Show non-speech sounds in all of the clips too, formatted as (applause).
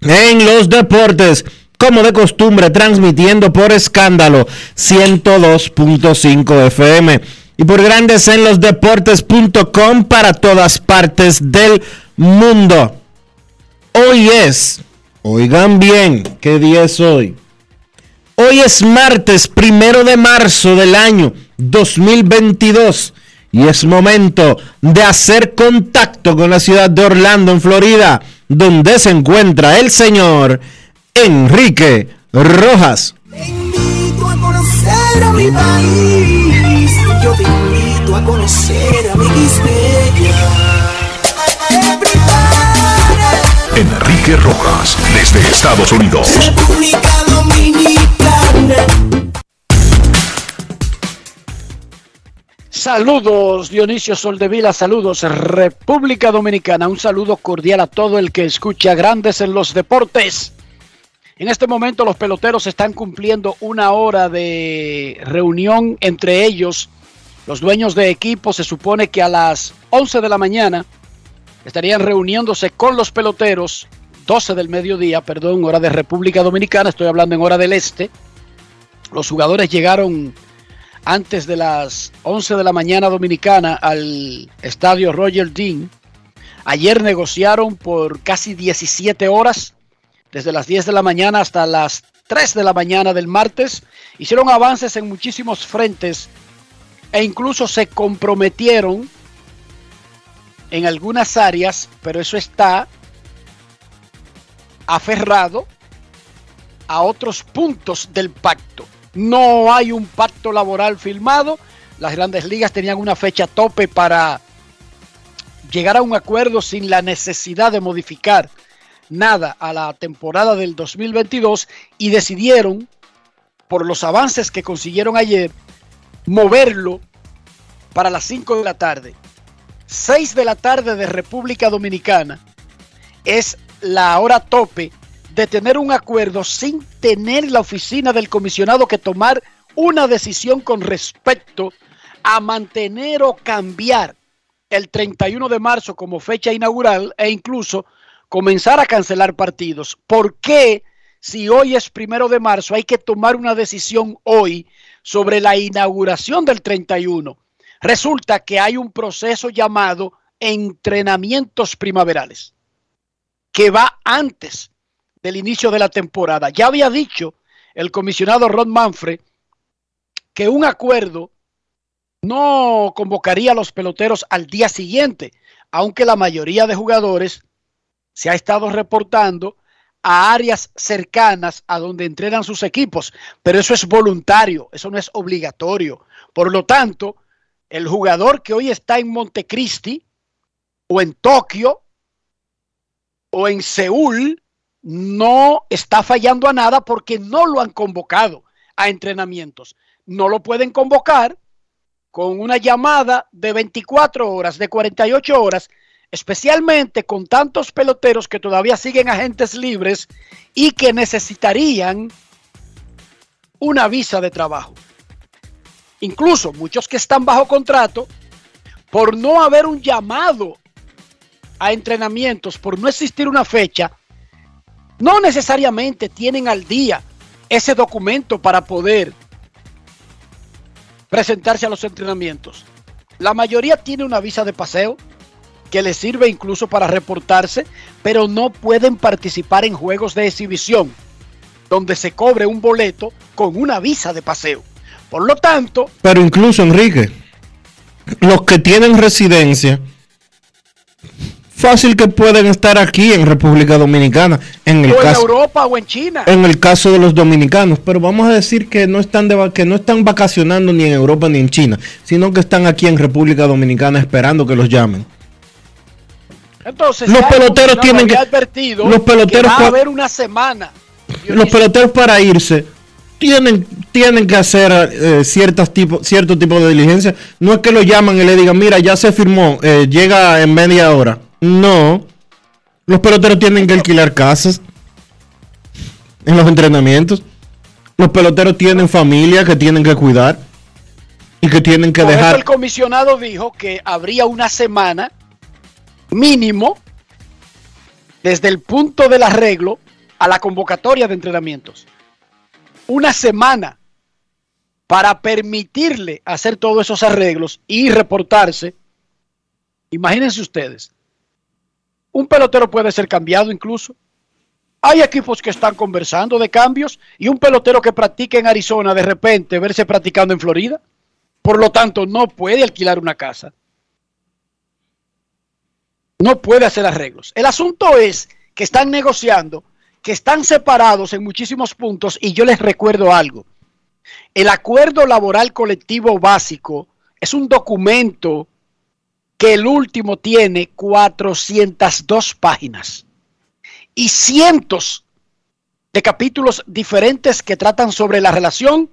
en los Deportes. Como de costumbre, transmitiendo por escándalo 102.5 FM y por grandes en los deportes.com para todas partes del mundo. Hoy es, oigan bien, ¿qué día es hoy? Hoy es martes primero de marzo del año 2022 y es momento de hacer contacto con la ciudad de Orlando, en Florida, donde se encuentra el señor Enrique Rojas. Te invito a conocer a mi país. Yo te invito a conocer a mi Enrique Rojas, desde Estados Unidos. República Dominicana. Saludos Dionisio Soldevila, saludos República Dominicana, un saludo cordial a todo el que escucha Grandes en los Deportes. En este momento los peloteros están cumpliendo una hora de reunión entre ellos. Los dueños de equipo se supone que a las 11 de la mañana estarían reuniéndose con los peloteros, 12 del mediodía, perdón, hora de República Dominicana, estoy hablando en hora del este. Los jugadores llegaron antes de las 11 de la mañana dominicana al estadio Roger Dean. Ayer negociaron por casi 17 horas, desde las 10 de la mañana hasta las 3 de la mañana del martes. Hicieron avances en muchísimos frentes e incluso se comprometieron en algunas áreas, pero eso está aferrado a otros puntos del pacto. No hay un pacto laboral firmado. Las grandes ligas tenían una fecha tope para llegar a un acuerdo sin la necesidad de modificar nada a la temporada del 2022 y decidieron, por los avances que consiguieron ayer, moverlo para las 5 de la tarde. 6 de la tarde de República Dominicana es la hora tope de tener un acuerdo sin tener la oficina del comisionado que tomar una decisión con respecto a mantener o cambiar el 31 de marzo como fecha inaugural e incluso comenzar a cancelar partidos. ¿Por qué si hoy es primero de marzo hay que tomar una decisión hoy sobre la inauguración del 31? Resulta que hay un proceso llamado entrenamientos primaverales que va antes del inicio de la temporada. Ya había dicho el comisionado Ron Manfred que un acuerdo no convocaría a los peloteros al día siguiente, aunque la mayoría de jugadores se ha estado reportando a áreas cercanas a donde entrenan sus equipos, pero eso es voluntario, eso no es obligatorio. Por lo tanto, el jugador que hoy está en Montecristi o en Tokio o en Seúl no está fallando a nada porque no lo han convocado a entrenamientos. No lo pueden convocar con una llamada de 24 horas, de 48 horas, especialmente con tantos peloteros que todavía siguen agentes libres y que necesitarían una visa de trabajo. Incluso muchos que están bajo contrato, por no haber un llamado a entrenamientos, por no existir una fecha, no necesariamente tienen al día ese documento para poder presentarse a los entrenamientos. La mayoría tiene una visa de paseo que les sirve incluso para reportarse, pero no pueden participar en juegos de exhibición donde se cobre un boleto con una visa de paseo. Por lo tanto... Pero incluso, Enrique, los que tienen residencia, fácil que pueden estar aquí en República Dominicana. En el o en caso, Europa o en China. En el caso de los dominicanos, pero vamos a decir que no están de, que no están vacacionando ni en Europa ni en China, sino que están aquí en República Dominicana esperando que los llamen. Entonces, los peloteros el tienen que advertido los peloteros que va a haber una semana. los peloteros para irse tienen, tienen que hacer eh, ciertas tipo, cierto tipo de diligencia. No es que lo llaman y le digan, mira, ya se firmó, eh, llega en media hora. No. Los peloteros tienen que alquilar casas en los entrenamientos. Los peloteros tienen familia que tienen que cuidar y que tienen que Por eso dejar. el comisionado dijo que habría una semana mínimo desde el punto del arreglo a la convocatoria de entrenamientos. Una semana para permitirle hacer todos esos arreglos y reportarse. Imagínense ustedes, un pelotero puede ser cambiado incluso. Hay equipos que están conversando de cambios y un pelotero que practica en Arizona de repente verse practicando en Florida. Por lo tanto, no puede alquilar una casa. No puede hacer arreglos. El asunto es que están negociando, que están separados en muchísimos puntos y yo les recuerdo algo. El acuerdo laboral colectivo básico es un documento que el último tiene 402 páginas y cientos de capítulos diferentes que tratan sobre la relación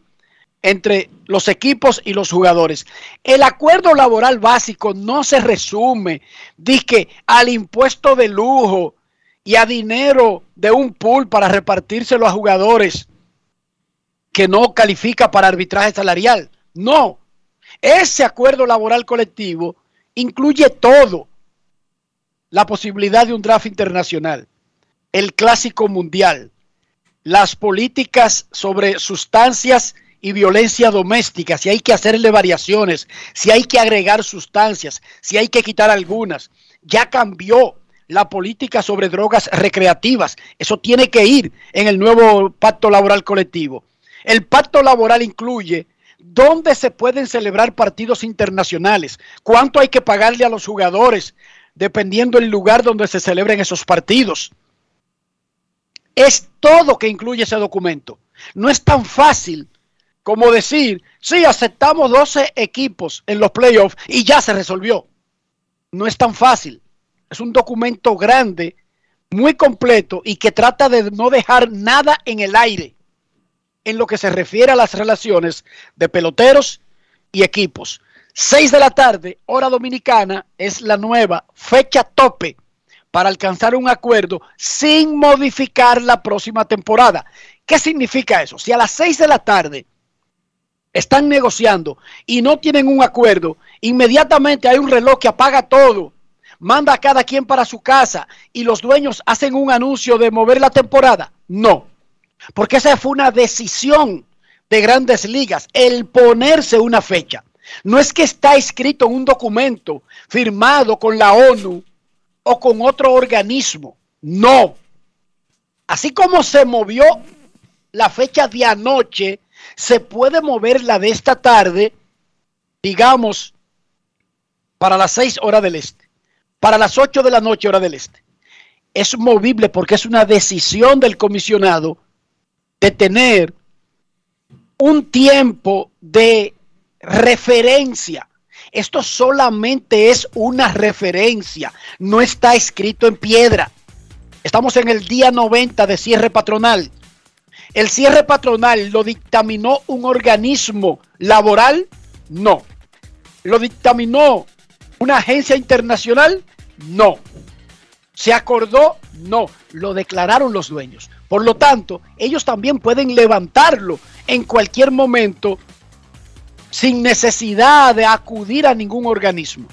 entre los equipos y los jugadores. El acuerdo laboral básico no se resume, dizque al impuesto de lujo y a dinero de un pool para repartírselo a jugadores que no califica para arbitraje salarial. No, ese acuerdo laboral colectivo incluye todo. La posibilidad de un draft internacional, el clásico mundial, las políticas sobre sustancias y violencia doméstica, si hay que hacerle variaciones, si hay que agregar sustancias, si hay que quitar algunas. Ya cambió la política sobre drogas recreativas. Eso tiene que ir en el nuevo pacto laboral colectivo. El pacto laboral incluye dónde se pueden celebrar partidos internacionales, cuánto hay que pagarle a los jugadores, dependiendo del lugar donde se celebren esos partidos. Es todo que incluye ese documento. No es tan fácil como decir, sí, aceptamos 12 equipos en los playoffs y ya se resolvió. No es tan fácil. Es un documento grande, muy completo y que trata de no dejar nada en el aire en lo que se refiere a las relaciones de peloteros y equipos. 6 de la tarde, hora dominicana, es la nueva fecha tope para alcanzar un acuerdo sin modificar la próxima temporada. ¿Qué significa eso? Si a las 6 de la tarde están negociando y no tienen un acuerdo, inmediatamente hay un reloj que apaga todo, manda a cada quien para su casa y los dueños hacen un anuncio de mover la temporada. No, porque esa fue una decisión de grandes ligas, el ponerse una fecha. No es que está escrito en un documento firmado con la ONU o con otro organismo. No. Así como se movió la fecha de anoche, se puede mover la de esta tarde, digamos, para las 6 horas del este, para las 8 de la noche hora del este. Es movible porque es una decisión del comisionado de tener un tiempo de referencia. Esto solamente es una referencia, no está escrito en piedra. Estamos en el día 90 de cierre patronal. ¿El cierre patronal lo dictaminó un organismo laboral? No. ¿Lo dictaminó una agencia internacional? No. ¿Se acordó? No. Lo declararon los dueños. Por lo tanto, ellos también pueden levantarlo en cualquier momento sin necesidad de acudir a ningún organismo.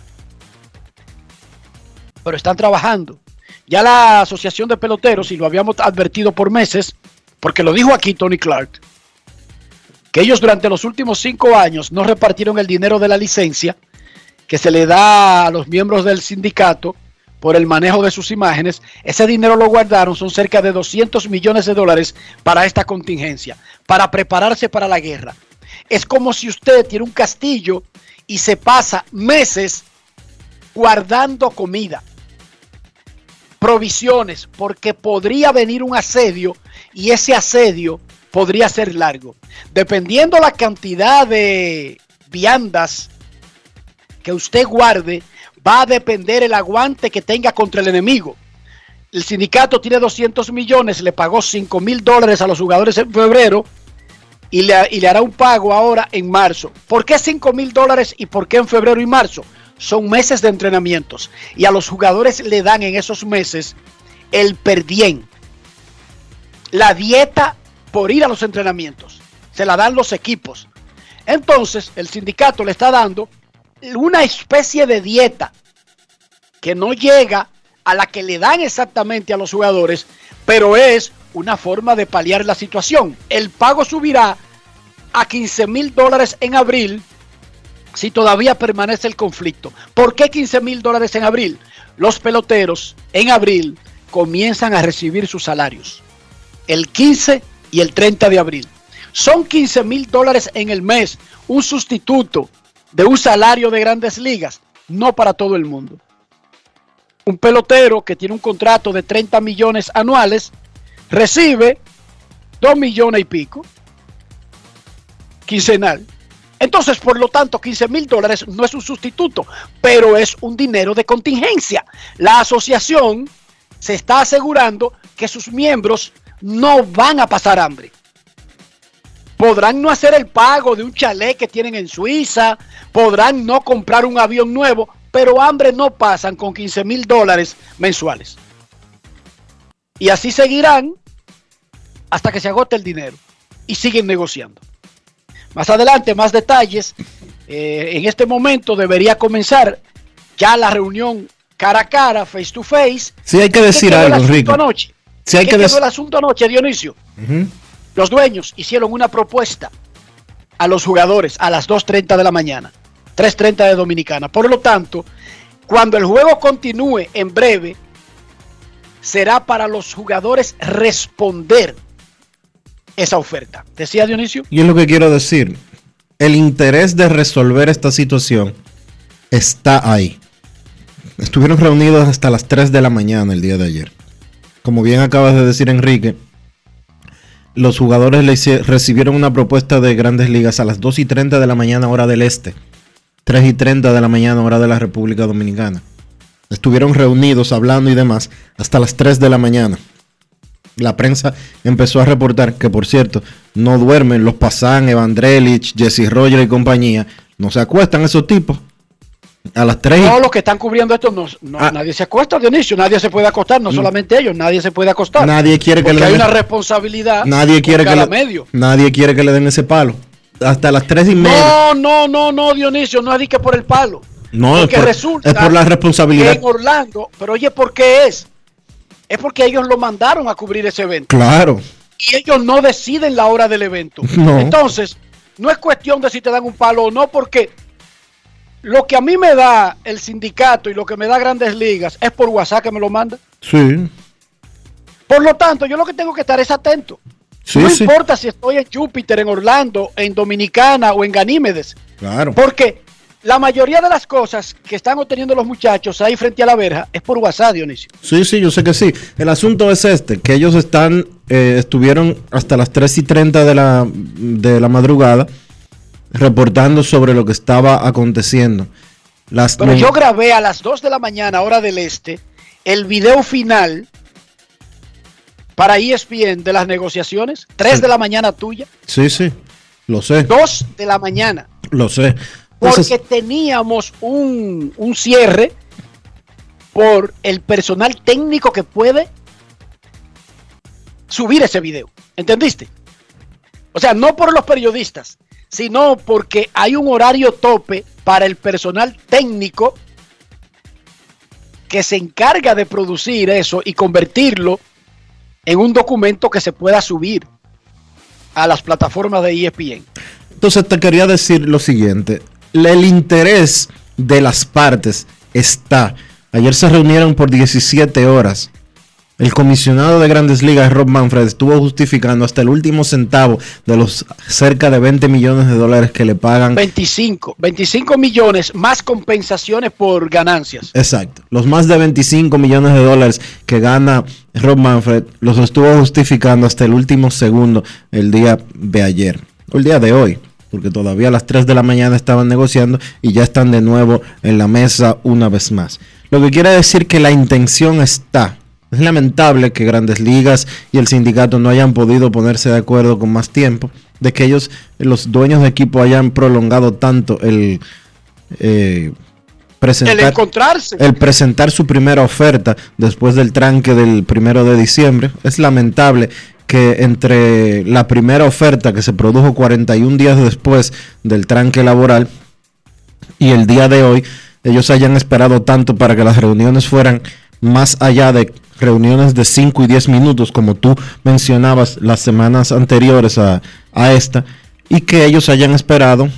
Pero están trabajando. Ya la Asociación de Peloteros, y lo habíamos advertido por meses, porque lo dijo aquí Tony Clark, que ellos durante los últimos cinco años no repartieron el dinero de la licencia que se le da a los miembros del sindicato por el manejo de sus imágenes. Ese dinero lo guardaron, son cerca de 200 millones de dólares para esta contingencia, para prepararse para la guerra. Es como si usted tiene un castillo y se pasa meses guardando comida, provisiones, porque podría venir un asedio y ese asedio podría ser largo. Dependiendo la cantidad de viandas que usted guarde, va a depender el aguante que tenga contra el enemigo. El sindicato tiene 200 millones, le pagó 5 mil dólares a los jugadores en febrero y le, y le, hará un pago ahora en marzo. ¿Por qué 5 mil dólares y por qué en febrero y marzo? Son meses de entrenamientos y a los jugadores le dan en esos meses el perdien, la dieta por ir a los entrenamientos. Se la dan los equipos. Entonces, el sindicato le está dando una especie de dieta que no llega a la que le dan exactamente a los jugadores, pero es una forma de paliar la situación. El pago subirá a 15 mil dólares en abril si todavía permanece el conflicto. ¿Por qué 15 mil dólares en abril? Los peloteros en abril comienzan a recibir sus salarios. El 15 y el 30 de abril. Son 15 mil dólares en el mes, un sustituto de un salario de grandes ligas, no para todo el mundo. Un pelotero que tiene un contrato de 30 millones anuales recibe 2 millones y pico quincenal. Entonces, por lo tanto, 15 mil dólares no es un sustituto, pero es un dinero de contingencia. La asociación se está asegurando que sus miembros no van a pasar hambre. Podrán no hacer el pago de un chalet que tienen en Suiza, podrán no comprar un avión nuevo, pero hambre no pasan con 15 mil dólares mensuales. Y así seguirán hasta que se agote el dinero y siguen negociando. Más adelante, más detalles. Eh, en este momento debería comenzar ya la reunión cara a cara, face to face. Sí, hay que decir algo, Enrique. Anoche? Sí, hay ¿Qué que quedó decir. el asunto anoche, Dionisio? Los dueños hicieron una propuesta a los jugadores a las 2.30 de la mañana, 3.30 de Dominicana. Por lo tanto, cuando el juego continúe en breve, será para los jugadores responder esa oferta. Decía Dionisio. Y es lo que quiero decir. El interés de resolver esta situación está ahí. Estuvieron reunidos hasta las 3 de la mañana el día de ayer. Como bien acabas de decir, Enrique, los jugadores recibieron una propuesta de grandes ligas a las 2 y 30 de la mañana, hora del este. 3 y 30 de la mañana, hora de la República Dominicana. Estuvieron reunidos hablando y demás hasta las 3 de la mañana. La prensa empezó a reportar que, por cierto, no duermen los Pasan, Evandrelich, Jesse Roger y compañía. No se acuestan esos tipos. A las 3 y Todos los que están cubriendo esto, no, no- Ah. nadie se acuesta, Dionisio. Nadie se puede acostar, no solamente ellos, nadie se puede acostar. Nadie quiere que le hay den- una responsabilidad. Nadie quiere, que le, medio. nadie quiere que le den ese palo. Hasta las 3 y media. No, no, no, no, Dionisio, no es que por el palo. No, es por, resulta es por la responsabilidad. en Orlando, pero oye, ¿por qué es? Es porque ellos lo mandaron a cubrir ese evento. Claro. Y ellos no deciden la hora del evento. (laughs) No. Entonces, no es cuestión de si te dan un palo o no, porque lo que a mí me da el sindicato y lo que me da Grandes Ligas es por WhatsApp que me lo manda. Sí. Por lo tanto, yo lo que tengo que estar es atento. Sí, no sí. importa si estoy en Júpiter, en Orlando, en Dominicana o en Ganímedes. Claro. Porque la mayoría de las cosas que están obteniendo los muchachos ahí frente a la verja es por WhatsApp, Dionisio. Sí, sí, yo sé que sí. El asunto es este, que ellos están, eh, estuvieron hasta las 3 y 30 de la, de la madrugada reportando sobre lo que estaba aconteciendo. Las Pero yo grabé a las 2 de la mañana, hora del este, el video final para ESPN de las negociaciones. 3 Sí. de la mañana tuya, Sí, sí, lo sé, 2 de la mañana. lo sé. Porque teníamos un, un cierre por el personal técnico que puede subir ese video. ¿Entendiste? O sea, no por los periodistas, sino porque hay un horario tope para el personal técnico que se encarga de producir eso y convertirlo en un documento que se pueda subir a las plataformas de ESPN. Entonces te quería decir lo siguiente, el interés de las partes está. Ayer se reunieron por 17 horas. El comisionado de Grandes Ligas, Rob Manfred, estuvo justificando hasta el último centavo de los cerca de 20 millones de dólares que le pagan 25, 25 millones más compensaciones por ganancias. Exacto. Los más de 25 millones de dólares que gana Rob Manfred los estuvo justificando hasta el último segundo el día de ayer. O el día de hoy. Porque todavía a las 3 de la mañana estaban negociando y ya están de nuevo en la mesa una vez más. Lo que quiere decir que la intención está. Es lamentable que Grandes Ligas y el sindicato no hayan podido ponerse de acuerdo con más tiempo. De que ellos, los dueños de equipo, hayan prolongado tanto el eh, presentar El encontrarse. el presentar su primera oferta después del tranque del primero de diciembre. Es lamentable que entre la primera oferta que se produjo 41 días después del tranque laboral y el día de hoy, ellos hayan esperado tanto para que las reuniones fueran más allá de reuniones de 5 y 10 minutos, como tú mencionabas las semanas anteriores a, a esta, y que ellos hayan esperado,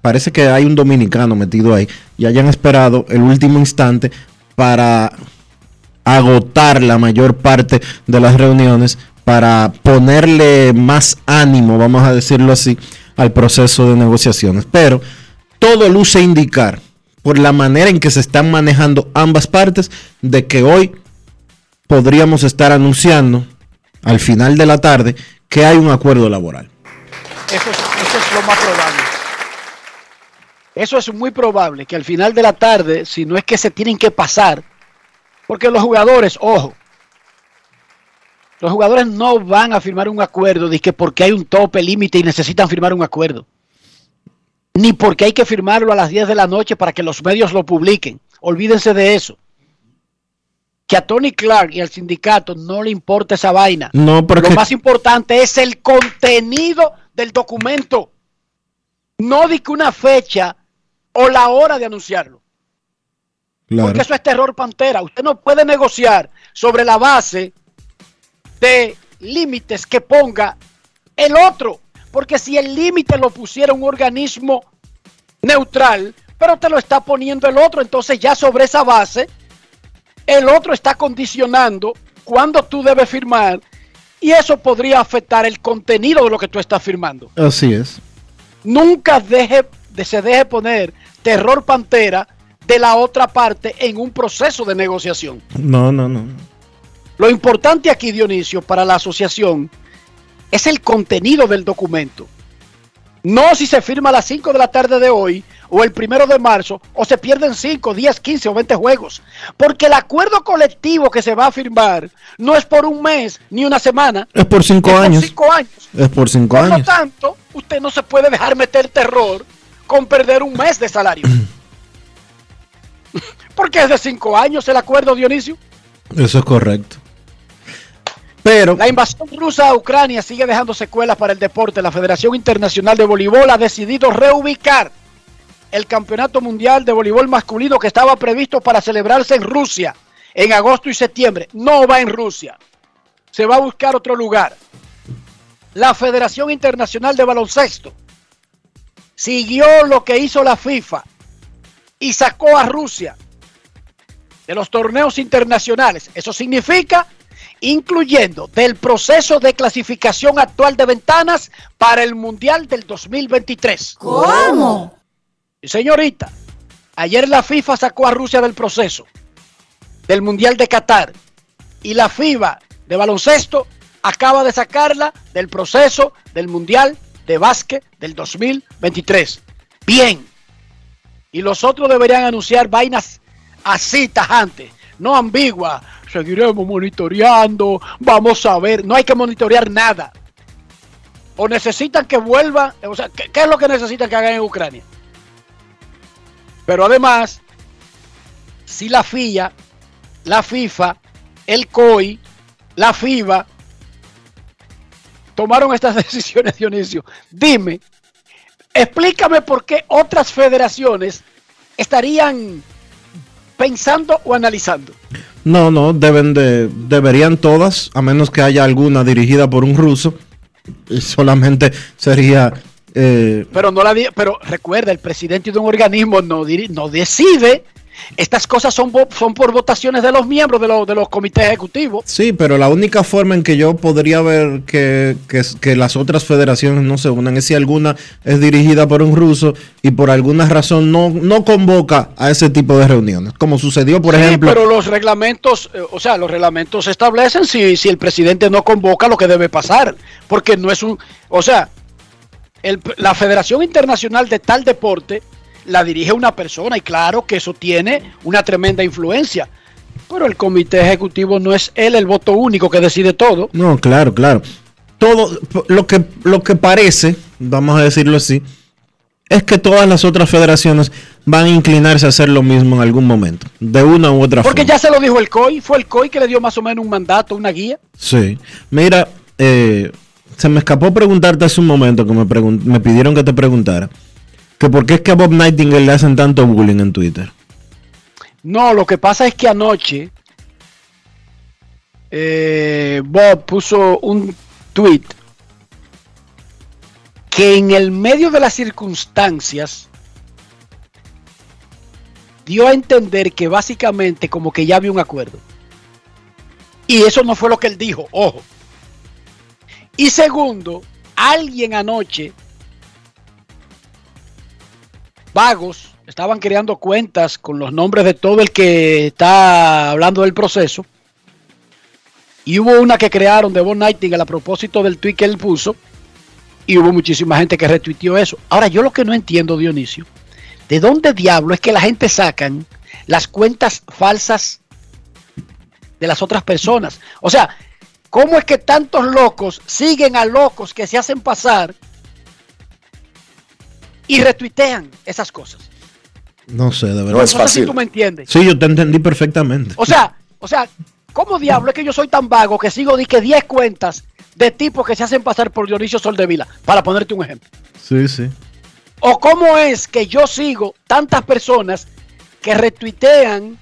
parece que hay un dominicano metido ahí, y hayan esperado el último instante para agotar la mayor parte de las reuniones, para ponerle más ánimo, vamos a decirlo así, al proceso de negociaciones. Pero todo luce indicar, por la manera en que se están manejando ambas partes, de que hoy podríamos estar anunciando al final de la tarde que hay un acuerdo laboral. Eso es, lo más probable. Eso es muy probable que al final de la tarde, si no es que se tienen que pasar, porque los jugadores, ojo, los jugadores no van a firmar un acuerdo de que porque hay un tope límite y necesitan firmar un acuerdo. Ni porque hay que firmarlo a las 10 de la noche para que los medios lo publiquen. Olvídense de eso. Que a Tony Clark y al sindicato no le importa esa vaina. No, porque Lo más importante es el contenido del documento. No di que una fecha o la hora de anunciarlo. Claro. Porque eso es terror pantera. Usted no puede negociar sobre la base de límites que ponga el otro. Porque si el límite lo pusiera un organismo neutral, pero te lo está poniendo el otro, entonces ya sobre esa base, el otro está condicionando cuándo tú debes firmar y eso podría afectar el contenido de lo que tú estás firmando. Así es. Nunca deje, de, se deje poner terror pantera de la otra parte en un proceso de negociación. No, no, no. Lo importante aquí, Dionisio, para la asociación es el contenido del documento. No si se firma a las 5 de la tarde de hoy o el primero de marzo o se pierden 5, 10, 15 o 20 juegos. Porque el acuerdo colectivo que se va a firmar no es por un mes ni una semana. Es por cinco es por años. cinco años. Es por cinco Por lo años. tanto, usted no se puede dejar meter terror con perder un mes de salario. (clears throat) Porque es de cinco años el acuerdo, Dionisio. Eso es correcto. Pero La invasión rusa a Ucrania sigue dejando secuelas para el deporte. La Federación Internacional de Voleibol ha decidido reubicar el Campeonato Mundial de Voleibol Masculino que estaba previsto para celebrarse en Rusia en agosto y septiembre. No va en Rusia. Se va a buscar otro lugar. La Federación Internacional de Baloncesto siguió lo que hizo la FIFA y sacó a Rusia de los torneos internacionales. Eso significa incluyendo del proceso de clasificación actual de ventanas para el Mundial del 2023. ¿Cómo? Señorita, ayer la FIFA sacó a Rusia del proceso del Mundial de Qatar y la FIBA de baloncesto acaba de sacarla del proceso del Mundial de Básquet del 2023. Bien. Y los otros deberían anunciar vainas así tajantes, no ambiguas. Seguiremos monitoreando, vamos a ver. No hay que monitorear nada. O necesitan que vuelva, o sea, ¿qué, qué es lo que necesitan que hagan en Ucrania? Pero además, si la FIA, la FIFA, el COI, la FIBA tomaron estas (laughs) decisiones, Dionisio, dime, explícame por qué otras federaciones estarían pensando o analizando. No, no, deben de, deberían todas, a menos que haya alguna dirigida por un ruso. Solamente sería. Eh, Pero no la pero recuerda, el presidente de un organismo no, no decide. Estas cosas son, son por votaciones de los miembros de, los- de los comités ejecutivos. sí, pero la única forma en que yo podría ver que, que, que las otras federaciones no se unan es si alguna es dirigida por un ruso y por alguna razón no, no convoca a ese tipo de reuniones. Como sucedió, por Sí, ejemplo. pero los reglamentos, eh, o sea, los reglamentos establecen si, si el presidente no convoca lo que debe pasar, porque no es un, o sea, el- la Federación Internacional de tal deporte la dirige una persona y claro que eso tiene una tremenda influencia, pero el comité ejecutivo no es él el voto único que decide todo. No, claro, claro. Todo lo que, lo que parece, vamos a decirlo así, es que todas las otras federaciones van a inclinarse a hacer lo mismo en algún momento, de una u otra Porque forma. ya se lo dijo el COI, fue el COI que le dio más o menos un mandato, una guía. Sí. Mira, eh, se me escapó preguntarte hace un momento que me, me pidieron que te preguntara que por qué es que a Bob Nightingale le hacen tanto bullying en Twitter. No, lo que pasa es que anoche eh, Bob puso un tweet que en el medio de las circunstancias dio a entender que básicamente como que ya había un acuerdo. Y eso no fue lo que él dijo, ojo. Y segundo, alguien anoche, vagos, estaban creando cuentas con los nombres de todo el que está hablando del proceso. Y hubo una que crearon de Bob Nightingale a propósito del tweet que él puso. Y hubo muchísima gente que retuiteó eso. Ahora, yo lo que no entiendo, Dionisio, ¿de dónde diablo es que la gente sacan las cuentas falsas de las otras personas? O sea, ¿cómo es que tantos locos siguen a locos que se hacen pasar y retuitean esas cosas? No sé, de verdad. No es No sé si fácil. tú me entiendes. Sí, yo te entendí perfectamente. O sea, o sea, ¿cómo diablo es que yo soy tan vago que sigo di que 10 cuentas de tipos que se hacen pasar por Dionisio Soldevila? Para ponerte un ejemplo. Sí, sí. ¿O cómo es que yo sigo tantas personas que retuitean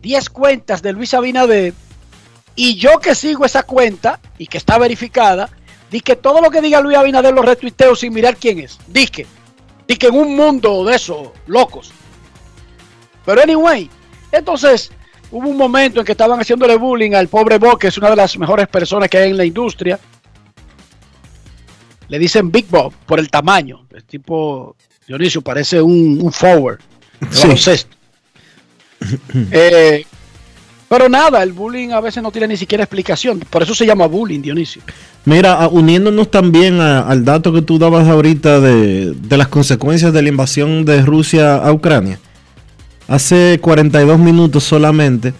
10 cuentas de Luis Abinader y yo que sigo esa cuenta y que está verificada, di que todo lo que diga Luis Abinader lo retuiteo sin mirar quién es? Di que, di que en un mundo de esos locos. Pero anyway, entonces hubo un momento en que estaban haciéndole bullying al pobre Bob, que es una de las mejores personas que hay en la industria. Le dicen Big Bob por el tamaño. El tipo, Dionisio, parece un, un forward. Sí. baloncesto. Eh, pero nada, el bullying a veces no tiene ni siquiera explicación. Por eso se llama bullying, Dionisio. Mira, uniéndonos también a- al dato que tú dabas ahorita de, de las consecuencias de la invasión de Rusia a Ucrania. Hace 42 minutos solamente,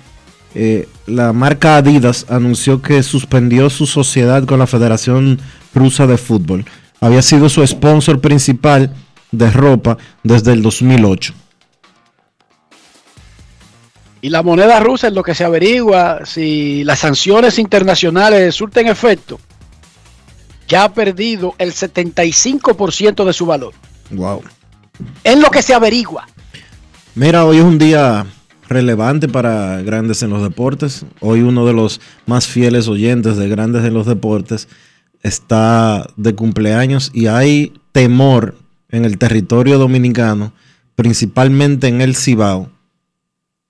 eh, la marca Adidas anunció que suspendió su sociedad con la Federación Rusa de Fútbol. Había sido su sponsor principal de ropa desde el 2008. Y la moneda rusa es lo que se averigua si las sanciones internacionales surten efecto. Ya ha perdido el 75% de su valor. Wow. Es lo que se averigua. Mira, hoy es un día relevante para Grandes en los Deportes. Hoy uno de los más fieles oyentes de Grandes en los Deportes está de cumpleaños y hay temor en el territorio dominicano, principalmente en el Cibao,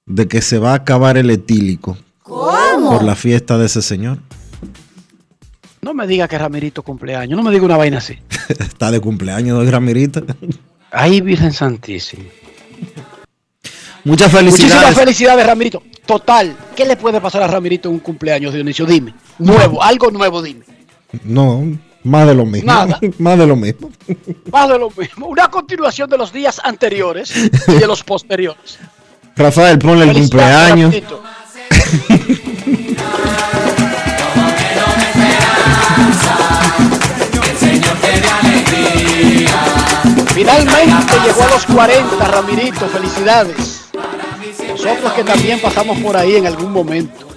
de que se va a acabar el etílico por la fiesta de ese señor. No me diga que Ramirito cumpleaños. No me diga una vaina así. (laughs) está de cumpleaños de Ramirita. Ay, Virgen Santísima. Muchas Muchísimas felicidades. felicidades, Ramirito. Total, ¿qué le puede pasar a Ramirito en un cumpleaños, Dionisio? Dime. Nuevo, algo nuevo, dime. No, más de lo mismo. Nada. (laughs) más de lo mismo. Más de lo mismo. Una continuación de los días anteriores y de los posteriores. Rafael, ponle el cumpleaños. Finalmente llegó a los 40, Ramirito, felicidades. Nosotros que también pasamos por ahí en algún momento.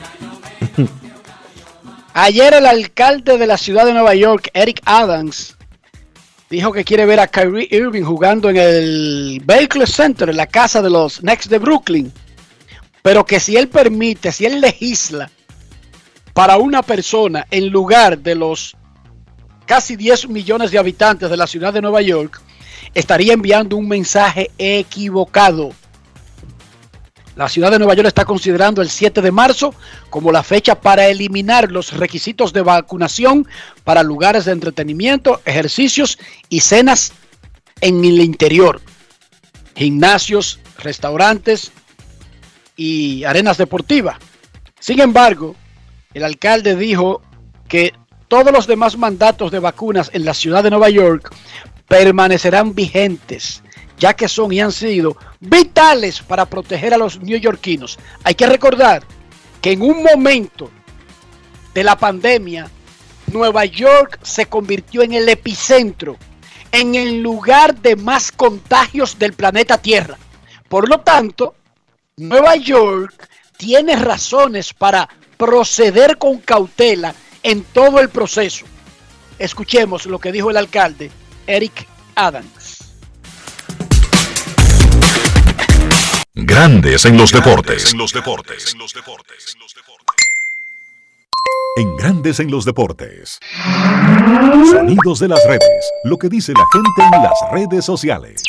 Ayer el alcalde de la ciudad de Nueva York, Eric Adams, dijo que quiere ver a Kyrie Irving jugando en el Barclays Center, en la casa de los Knicks de Brooklyn. Pero que si él permite, si él legisla para una persona en lugar de los casi 10 millones de habitantes de la ciudad de Nueva York, estaría enviando un mensaje equivocado. La ciudad de Nueva York está considerando el 7 de marzo como la fecha para eliminar los requisitos de vacunación para lugares de entretenimiento, ejercicios y cenas en el interior. Gimnasios, restaurantes y arenas deportivas. Sin embargo, el alcalde dijo que todos los demás mandatos de vacunas en la ciudad de Nueva York permanecerán vigentes, ya que son y han sido vitales para proteger a los neoyorquinos. Hay que recordar que en un momento de la pandemia, Nueva York se convirtió en el epicentro, en el lugar de más contagios del planeta Tierra. Por lo tanto, Nueva York tiene razones para proceder con cautela en todo el proceso. Escuchemos lo que dijo el alcalde Eric Adams. Grandes en los deportes. En los deportes. En Grandes en los deportes. Sonidos de las redes. Lo que dice la gente en las redes sociales.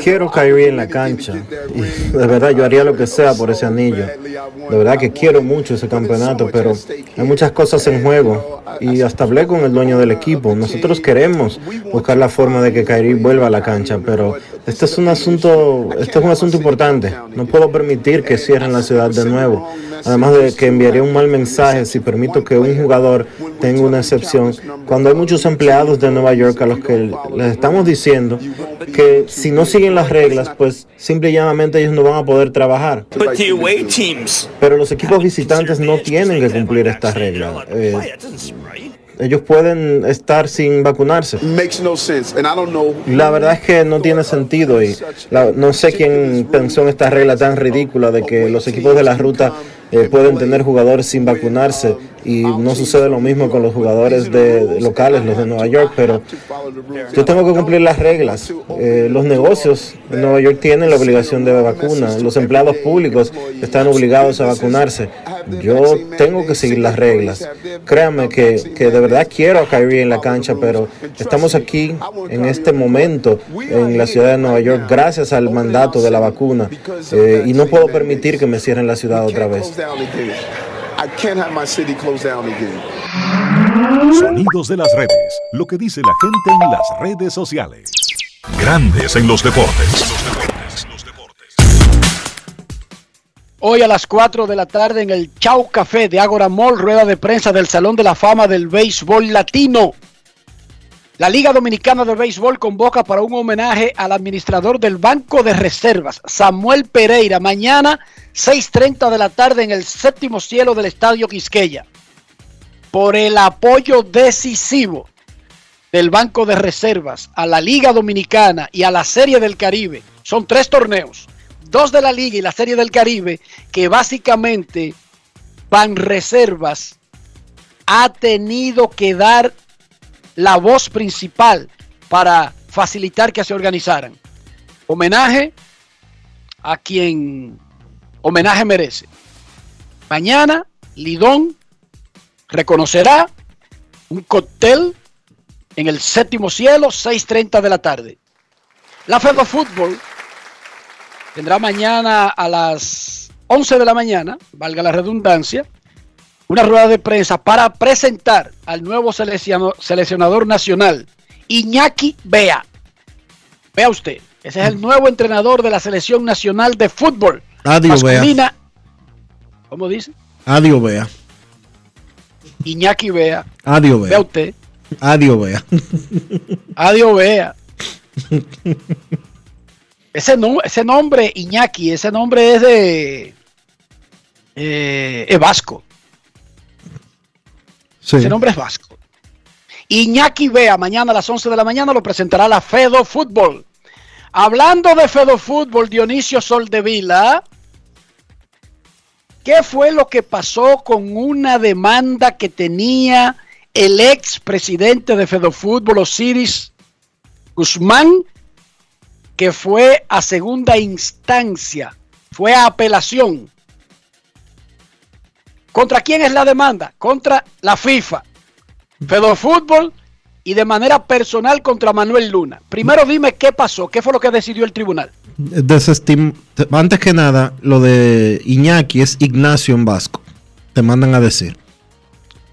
Quiero Kyrie en la cancha. Y (laughs) de verdad, yo haría lo que sea por ese anillo. De verdad que quiero mucho ese campeonato, pero hay muchas cosas en juego. Y hasta hablé con el dueño del equipo. Nosotros queremos buscar la forma de que Kyrie vuelva a la cancha, pero este es un asunto, este es un asunto importante. No puedo permitir que cierren la ciudad de nuevo. Además de que enviaría un mal mensaje si permito que un jugador tenga una excepción, cuando hay muchos empleados de Nueva York a los que les estamos diciendo que si no siguen las reglas, pues simple y llanamente ellos no van a poder trabajar. Pero los equipos visitantes no tienen que cumplir estas reglas. Eh, ellos pueden estar sin vacunarse. La verdad es que no tiene sentido y no sé quién pensó en esta regla tan ridícula de que los equipos de la ruta eh, pueden tener jugadores sin vacunarse y no sucede lo mismo con los jugadores de, locales, los de Nueva York, pero yo tengo que cumplir las reglas. Eh, los negocios en Nueva York tienen la obligación de vacuna, los empleados públicos están obligados a vacunarse. Yo tengo que seguir las reglas. Créanme que, que de verdad quiero a Kyrie en la cancha, pero estamos aquí en este momento en la ciudad de Nueva York gracias al mandato de la vacuna eh, y no puedo permitir que me cierren la ciudad otra vez. Sonidos de las redes. Lo que dice la gente en las redes sociales. Grandes en los deportes. Hoy a las 4 de la tarde en el Chau Café de Agora Mall, rueda de prensa del Salón de la Fama del Béisbol Latino. La Liga Dominicana de Béisbol convoca para un homenaje al administrador del Banco de Reservas, Samuel Pereira, mañana 6.30 de la tarde en el séptimo cielo del Estadio Quisqueya, por el apoyo decisivo del Banco de Reservas a la Liga Dominicana y a la Serie del Caribe. Son tres torneos, dos de la Liga y la Serie del Caribe, que básicamente Ban Reservas ha tenido que dar la voz principal para facilitar que se organizaran. Homenaje a quien homenaje merece. Mañana, Lidón reconocerá un cóctel en el séptimo cielo, 6.30 de la tarde. La FEBA Fútbol tendrá mañana a las 11 de la mañana, valga la redundancia, una rueda de prensa para presentar al nuevo seleccionador nacional, Iñaki Bea. Vea usted, ese es el nuevo entrenador de la selección nacional de fútbol. Adiós, Bea. ¿Cómo dice? Adiós, Bea. Iñaki Bea. Adiós, Bea. Vea usted. Adiós, Bea. Adiós, Bea. Ese, ese nombre, Iñaki, ese nombre es de. Eh, es vasco. Ese nombre es vasco. Iñaki Bea, mañana a las 11 de la mañana lo presentará la Fedo Fútbol. Hablando de Fedo Fútbol, Dionisio Soldevila, ¿qué fue lo que pasó con una demanda que tenía el ex presidente de Fedo Fútbol, Osiris Guzmán, que fue a segunda instancia, fue a apelación? ¿Contra quién es la demanda? Contra la FIFA. Fútbol y de manera personal contra Manuel Luna. Primero dime qué pasó, qué fue lo que decidió el tribunal. Desestim Antes que nada, lo de Iñaki es Ignacio en Vasco. Te mandan a decir.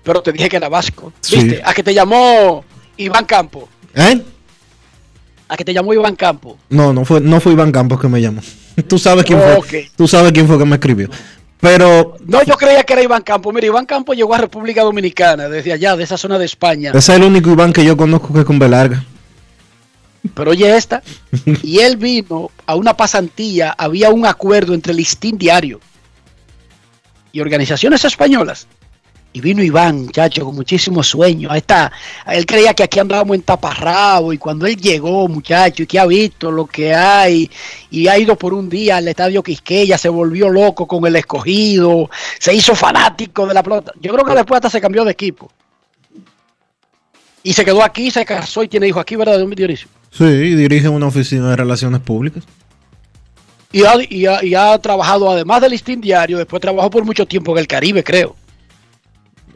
Pero te dije que era Vasco. ¿Viste? A que te llamó Iván Campo. ¿Eh? A que te llamó Iván Campo. No, no fue, no fue Iván Campos que me llamó. (laughs) Tú sabes quién fue. Tú sabes quién fue que me escribió. Pero. No, yo creía que era Iván Campo. Mira, Iván Campo llegó a República Dominicana, desde allá, de esa zona de España. Ese es el único Iván que yo conozco que es con B larga. Pero oye esta. y él vino a una pasantía. Había un acuerdo entre Listín Diario y organizaciones españolas y vino Iván, muchacho, con muchísimo sueño. Ahí está. Él creía que aquí andábamos en taparrabo. Y cuando él llegó, muchacho, y que ha visto lo que hay, y ha ido por un día al estadio Quisqueya, se volvió loco con el escogido, se hizo fanático de la pelota. Yo creo que después hasta se cambió de equipo. Y se quedó aquí, se casó y tiene hijos aquí, ¿verdad, Dionisio? Sí, dirige una oficina de relaciones públicas. Y ha, y ha trabajado, además del listín diario, después trabajó por mucho tiempo en el Caribe, creo.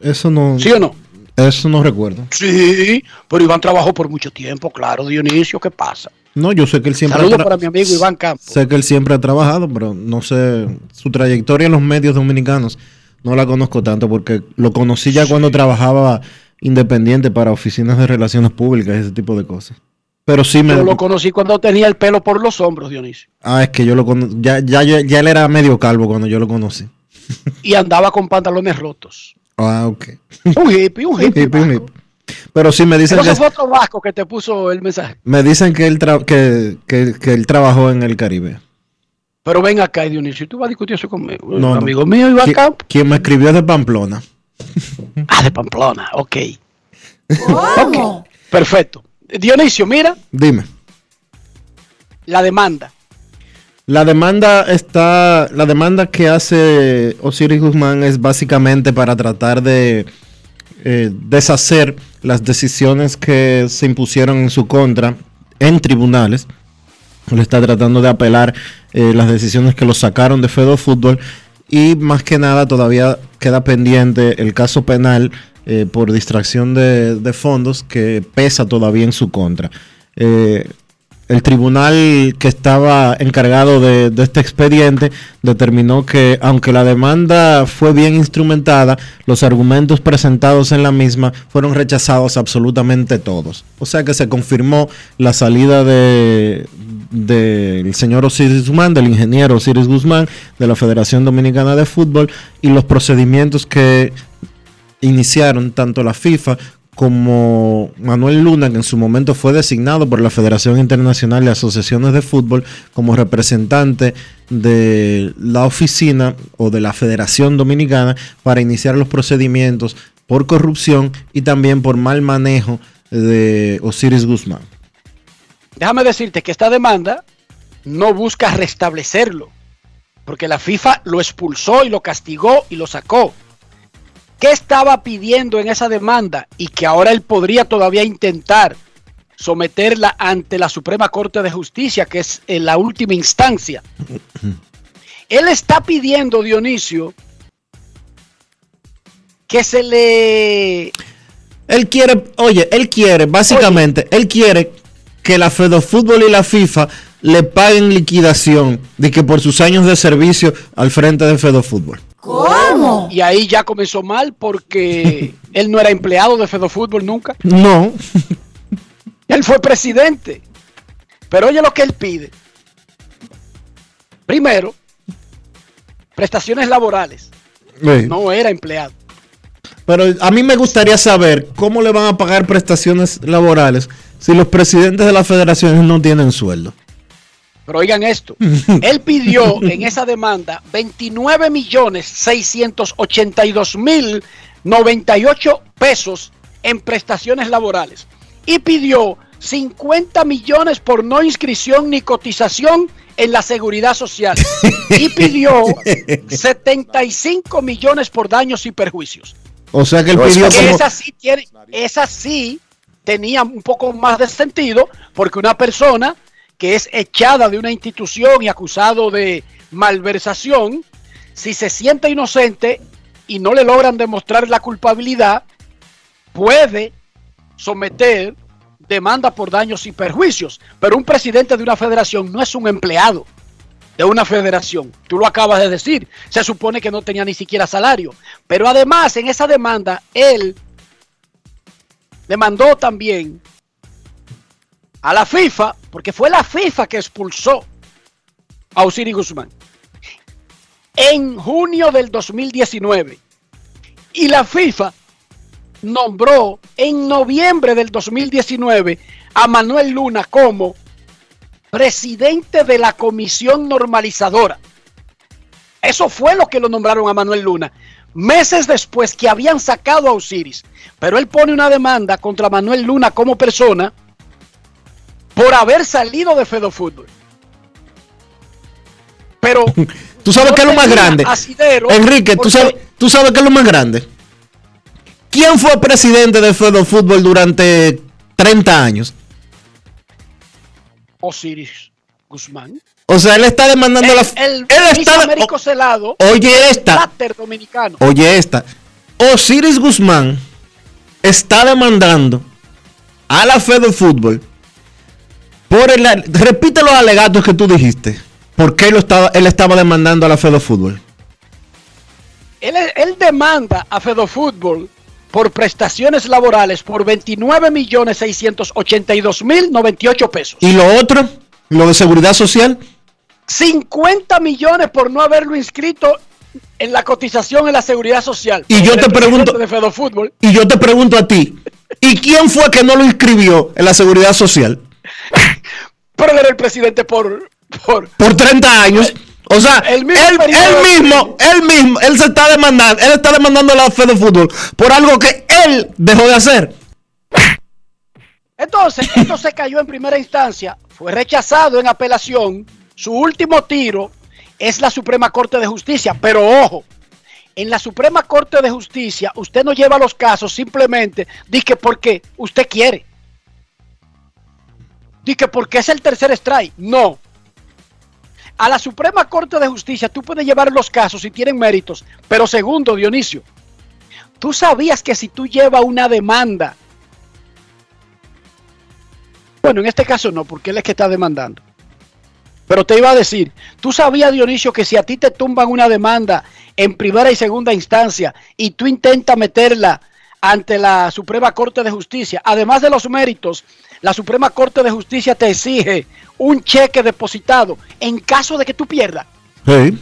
Eso no. ¿Sí o no? Eso no recuerdo. Sí, pero Iván trabajó por mucho tiempo, claro, Dionisio, ¿qué pasa? No, yo sé que él siempre. Saludos para mi amigo Iván Campos. Sé que él siempre ha trabajado, pero no sé su trayectoria en los medios dominicanos. No la conozco tanto porque lo conocí ya cuando trabajaba independiente para oficinas de relaciones públicas ese tipo de cosas. Pero sí me. Yo lo conocí cuando tenía el pelo por los hombros, Dionisio. Ah, es que yo lo conocí. Ya, ya, ya él era medio calvo cuando yo lo conocí. y andaba con pantalones rotos. Ah, ok. Un hippie, un hippie. un hippie, Pero sí me dicen que. fue otro vasco que te puso el mensaje. Me dicen que él, que, que, él trabajó en el Caribe. Pero ven acá, Dionisio, tú vas a discutir eso conmigo. No, amigo mío, Iván Camp. Quien me escribió de Pamplona. ah, de Pamplona, ok. ok, perfecto. Dionisio, mira. Dime. La demanda. La demanda está, la demanda que hace Osiris Guzmán es básicamente para tratar de eh, deshacer las decisiones que se impusieron en su contra en tribunales. Le está tratando de apelar eh, las decisiones que lo sacaron de Fedo Fútbol y más que nada todavía queda pendiente el caso penal eh, por distracción de, de, fondos que pesa todavía en su contra el tribunal que estaba encargado de, este expediente determinó que aunque la demanda fue bien instrumentada, los argumentos presentados en la misma fueron rechazados absolutamente todos. O sea que se confirmó la salida del de, señor Osiris Guzmán, del ingeniero Osiris Guzmán, de la Federación Dominicana de Fútbol y los procedimientos que iniciaron tanto la FIFA como Manuel Luna, que en su momento fue designado por la Federación Internacional de Asociaciones de Fútbol como representante de la oficina o de la Federación Dominicana para iniciar los procedimientos por corrupción y también por mal manejo de Osiris Guzmán. Déjame decirte que esta demanda no busca restablecerlo, porque la FIFA lo expulsó y lo castigó y lo sacó. ¿Qué estaba pidiendo en esa demanda y que ahora él podría todavía intentar someterla ante la Suprema Corte de Justicia, que es en la última instancia? (clears throat) Él está pidiendo, Dionisio, que se le... Él quiere, oye, él quiere, básicamente, él quiere que la Fútbol y la FIFA le paguen liquidación de que por sus años de servicio al frente de Fútbol. ¿Cómo? Y ahí ya comenzó mal porque (laughs) él no era empleado de Fútbol nunca. No. (laughs) Él fue presidente. Pero oye lo que él pide. Primero, prestaciones laborales. No era empleado. Pero a mí me gustaría saber cómo le van a pagar prestaciones laborales si los presidentes de las federaciones no tienen sueldo. Pero oigan esto, (laughs) él pidió en esa demanda 29 millones 682 mil 98 pesos en prestaciones laborales. Y pidió 50 millones por no inscripción ni cotización en la seguridad social. (laughs) Y pidió 75 millones por daños y perjuicios. O sea que él pidió como... Esa sí, tiene, esa sí tenía un poco más de sentido porque una persona que es echada de una institución y acusado de malversación, si se siente inocente y no le logran demostrar la culpabilidad, puede someter demanda por daños y perjuicios. Pero un presidente de una federación no es un empleado de una federación. Tú lo acabas de decir. Se supone que no tenía ni siquiera salario. Pero además, en esa demanda, él demandó también a la FIFA, porque fue la FIFA que expulsó a Osiris Guzmán en junio del 2019. Y la FIFA nombró en noviembre del 2019 a Manuel Luna como presidente de la comisión normalizadora. Eso fue lo que lo nombraron a Manuel Luna. Meses después que habían sacado a Osiris. Pero él pone una demanda contra Manuel Luna como persona por haber salido de Fedo Fútbol. Pero. (laughs) ¿Tú sabes qué es lo más grande? Enrique, ¿tú sabes, ¿tú sabes qué es lo más grande? ¿Quién fue presidente de Fedo Fútbol durante 30 años? Osiris Guzmán. O sea, él está demandando El, la. el él está. Américo Celado. Oye, esta. Dominicano. Oye, esta. Osiris Guzmán está demandando a la Fede Fútbol por el. Repite los alegatos que tú dijiste. ¿Por qué lo estaba, él estaba demandando a la Fede Fútbol? Él, él demanda a Fedofútbol por prestaciones laborales por 29 millones 682 mil 98 pesos. ¿Y lo otro? ¿Lo de seguridad social? 50 millones por no haberlo inscrito en la cotización en la seguridad social. Y yo te pregunto- de Fedofútbol. Y yo te pregunto a ti, ¿y quién fue que no lo inscribió en la seguridad social? Pero él era el presidente por, por Por 30 años. O sea, El él, mismo él mismo, él mismo, él se está demandando, él está demandando a la Fede Fútbol por algo que él dejó de hacer. Entonces, esto se cayó en primera instancia, fue rechazado en apelación. Su último tiro es la Suprema Corte de Justicia. Pero ojo, en la Suprema Corte de Justicia usted no lleva los casos simplemente dice porque usted quiere. Dice porque es el tercer strike. No. A la Suprema Corte de Justicia tú puedes llevar los casos si tienen méritos. Pero segundo, Dionisio, tú sabías que si tú llevas una demanda bueno, en este caso no, porque él es que está demandando. Pero te iba a decir, tú sabías, Dionisio, que si a ti te tumban una demanda en primera y segunda instancia y tú intentas meterla ante la Suprema Corte de Justicia, además de los méritos, la Suprema Corte de Justicia te exige un cheque depositado en caso de que tú pierdas. Sí,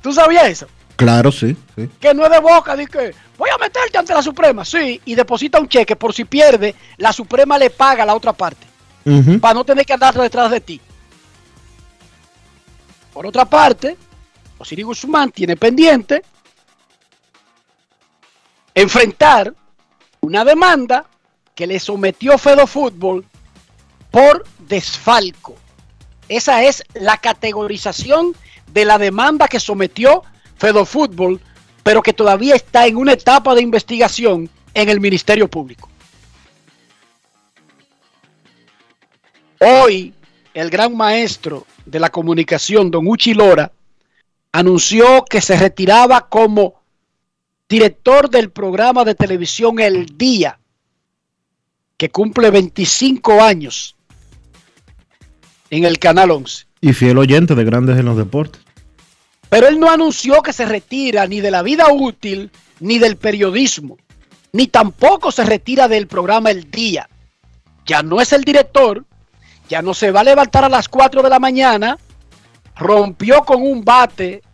¿Tú sabías eso? claro, sí. sí. Que no es de boca, dice que voy a meterte ante la Suprema, sí, y deposita un cheque por si pierde, la Suprema le paga a la otra parte. Para no tener que andar detrás de ti. Por otra parte, Osiris Guzmán tiene pendiente enfrentar una demanda que le sometió Fedo Fútbol por desfalco. Esa es la categorización de la demanda que sometió Fedo Fútbol, pero que todavía está en una etapa de investigación en el Ministerio Público. Hoy, el gran maestro de la comunicación, don Uchi Lora, anunció que se retiraba como director del programa de televisión El Día, que cumple 25 años en el Canal 11. Y fiel oyente de Grandes en los Deportes. Pero él no anunció que se retira ni de la vida útil, ni del periodismo, ni tampoco se retira del programa El Día. Ya no es el director, ya no se va a levantar a las 4 de la mañana, rompió con un bate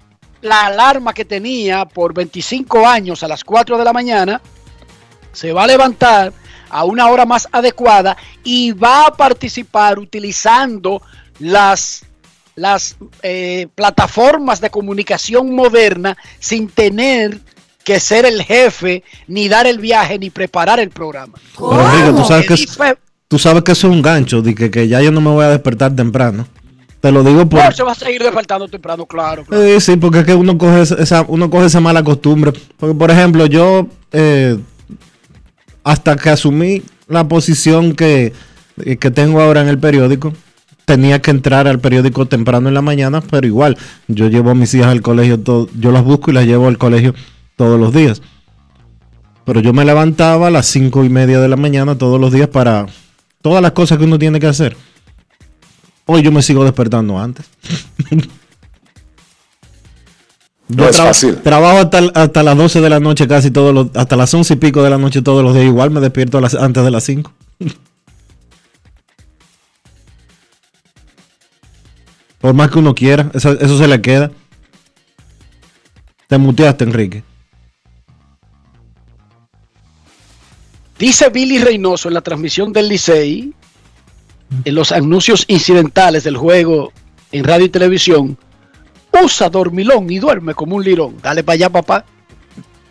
la alarma que tenía por 25 años a las 4 de la mañana, se va a levantar a una hora más adecuada y va a participar utilizando las, las eh, plataformas de comunicación moderna sin tener que ser el jefe, ni dar el viaje, ni preparar el programa. Pero, tú sabes que, Eddie es- Fe- tú sabes que eso es un gancho, de que, que ya yo no me voy a despertar temprano. Te lo digo por... No, se va a seguir despertando temprano, claro. claro. Sí, sí, porque es que uno coge esa- uno coge esa mala costumbre. Porque, por ejemplo, yo eh, hasta que asumí la posición que, eh, que tengo ahora en el periódico, tenía que entrar al periódico temprano en la mañana, pero igual, yo llevo a mis hijas al colegio, todo, yo las busco y las llevo al colegio todos los días. Pero yo me levantaba a las cinco y media de la mañana todos los días para todas las cosas que uno tiene que hacer. Hoy yo me sigo despertando antes. No es tra- fácil. Trabajo hasta, hasta las 12 de la noche casi todos los, hasta las 11 y pico de la noche todos los días. Igual me despierto a las- antes de las 5. (laughs) Por más que uno quiera, eso, eso se le queda. Te muteaste, Enrique. Dice Billy Reynoso en la transmisión del Licey, en los anuncios incidentales del juego en radio y televisión, usa dormilón y duerme como un lirón. Dale para allá, papá.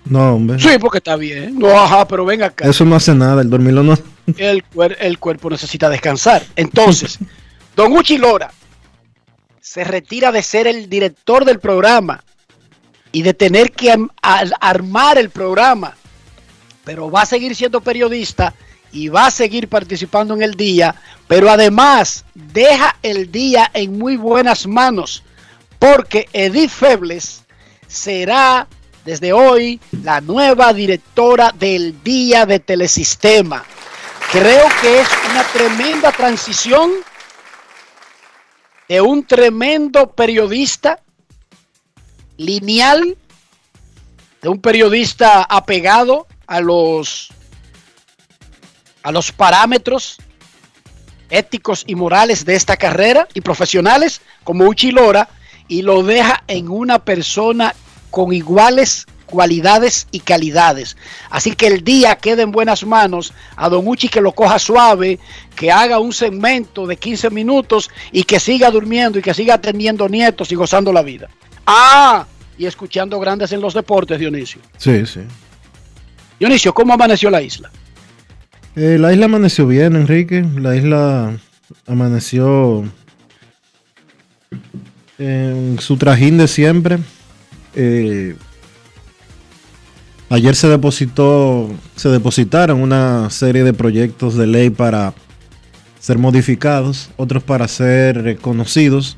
No, hombre. Sí, porque está bien. No, ajá, pero venga acá. Eso no hace nada, el dormilón no. (laughs) El, cuer- el cuerpo necesita descansar. Entonces, (laughs) Don Uchi Lora se retira de ser el director del programa y de tener que armar el programa, pero va a seguir siendo periodista y va a seguir participando en el día, pero además deja el día en muy buenas manos, porque Edith Febles será desde hoy la nueva directora del día de Telesistema. Creo que es una tremenda transición de un tremendo periodista lineal, de un periodista apegado a los a los parámetros éticos y morales de esta carrera y profesionales como Uchi Lora y lo deja en una persona con iguales cualidades y calidades. Así que el día queda en buenas manos a Don Uchi que lo coja suave, que haga un segmento de 15 minutos y que siga durmiendo y que siga teniendo nietos y gozando la vida. Ah, y escuchando grandes en los deportes, Dionisio. Sí, sí. Dionisio, ¿cómo amaneció la isla? Eh, la isla amaneció bien, Enrique. La isla amaneció en su trajín de siempre. Eh, ayer se depositó, se depositaron una serie de proyectos de ley para ser modificados, otros para ser reconocidos.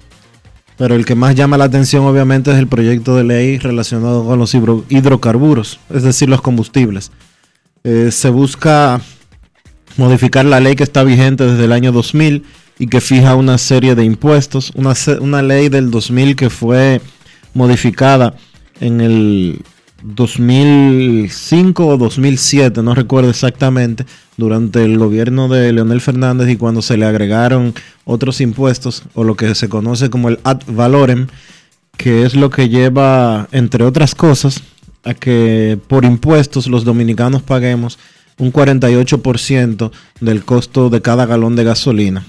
Pero el que más llama la atención obviamente es el proyecto de ley relacionado con los hidro- hidrocarburos, es decir, los combustibles. Eh, se busca modificar la ley que está vigente desde el año 2000 y que fija una serie de impuestos, una, una ley del 2000 que fue modificada en el 2005 o 2007, no recuerdo exactamente, durante el gobierno de Leonel Fernández y cuando se le agregaron otros impuestos o lo que se conoce como el ad valorem, que es lo que lleva, entre otras cosas, a que por impuestos los dominicanos paguemos un 48% del costo de cada galón de gasolina.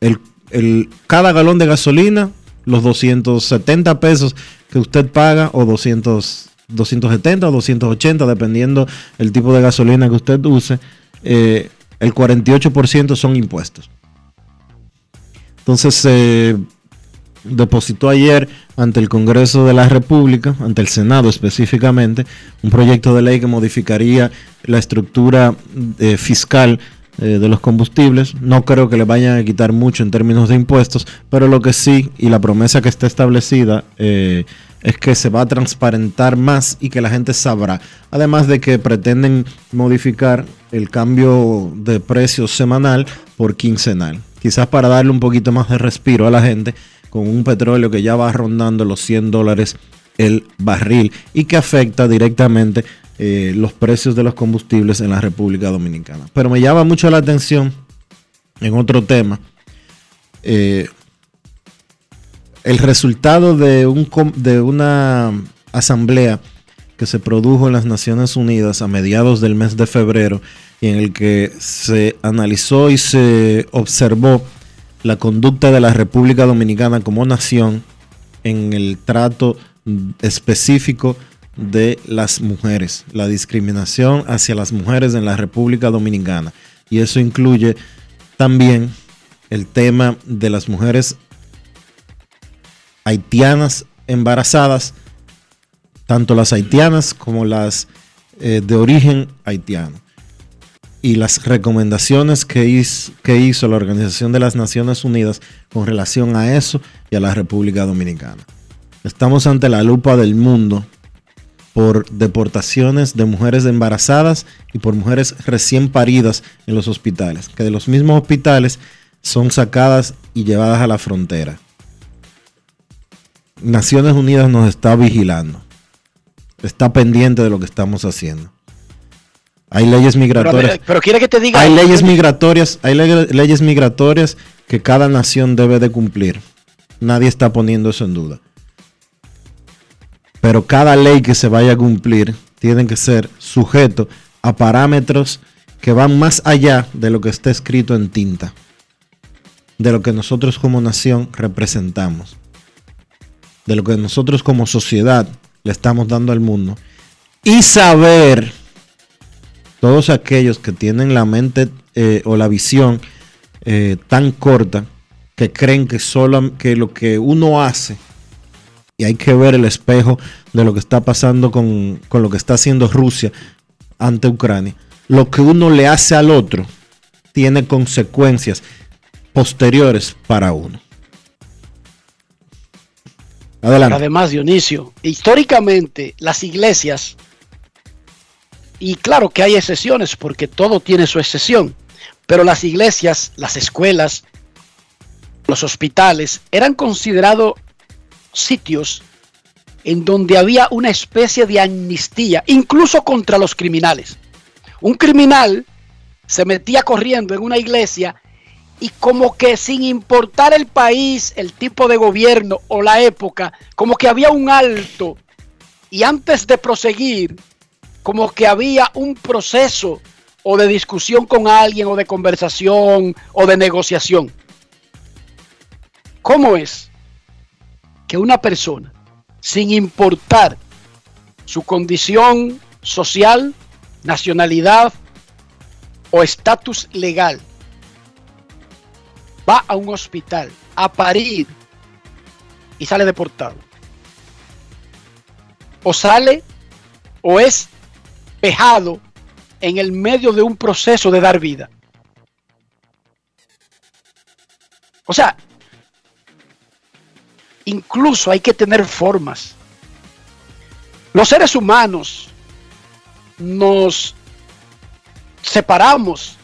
El, el- cada galón de gasolina, los 270 pesos que usted paga, o 200, 270 o 280, dependiendo el tipo de gasolina que usted use, eh, el 48% son impuestos. Entonces se depositó ayer ante el Congreso de la República, ante el Senado específicamente, un proyecto de ley que modificaría la estructura eh, fiscal eh, de los combustibles. No creo que le vayan a quitar mucho en términos de impuestos, pero lo que sí, y la promesa que está establecida, eh, es que se va a transparentar más y que la gente sabrá. Además de que pretenden modificar el cambio de precio semanal por quincenal. Quizás para darle un poquito más de respiro a la gente con un petróleo que ya va rondando los 100 dólares el barril y que afecta directamente eh, los precios de los combustibles en la República Dominicana. Pero me llama mucho la atención en otro tema. eh, el resultado de, un, de una asamblea que se produjo en las Naciones Unidas a mediados del mes de febrero y en el que se analizó y se observó la conducta de la República Dominicana como nación en el trato específico de las mujeres, la discriminación hacia las mujeres en la República Dominicana. Y eso incluye también el tema de las mujeres haitianas embarazadas, tanto las haitianas como las eh, de origen haitiano. Y las recomendaciones que hizo, la Organización de las Naciones Unidas con relación a eso y a la República Dominicana. Estamos ante la lupa del mundo por deportaciones de mujeres embarazadas y por mujeres recién paridas en los hospitales, que de los mismos hospitales son sacadas y llevadas a la frontera. Naciones Unidas nos está vigilando, está pendiente de lo que estamos haciendo. Hay leyes migratorias. Pero, quiere que te diga. Hay leyes migratorias, hay leyes migratorias que cada nación debe de cumplir. Nadie está poniendo eso en duda. Pero cada ley que se vaya a cumplir tiene que ser sujeto a parámetros que van más allá de lo que está escrito en tinta. De lo que nosotros como nación representamos. De lo que nosotros como sociedad le estamos dando al mundo. Y saber todos aquellos que tienen la mente eh, o la visión eh, tan corta que creen que solo que lo que uno hace y hay que ver el espejo de lo que está pasando con, con lo que está haciendo Rusia ante Ucrania. Lo que uno le hace al otro tiene consecuencias posteriores para uno. Adelante. Además, Dionisio, históricamente las iglesias y claro que hay excepciones porque todo tiene su excepción, pero las iglesias, las escuelas, los hospitales eran considerados sitios en donde había una especie de amnistía, incluso contra los criminales. Un criminal se metía corriendo en una iglesia y como que sin importar el país, el tipo de gobierno o la época, como que había un alto y antes de proseguir como que había un proceso o de discusión con alguien o de conversación o de negociación. ¿Cómo es que una persona, sin importar su condición social, nacionalidad o estatus legal, va a un hospital a parir y sale deportado? O sale o es pejado en el medio de un proceso de dar vida. O sea, incluso hay que tener formas. Los seres humanos nos separamos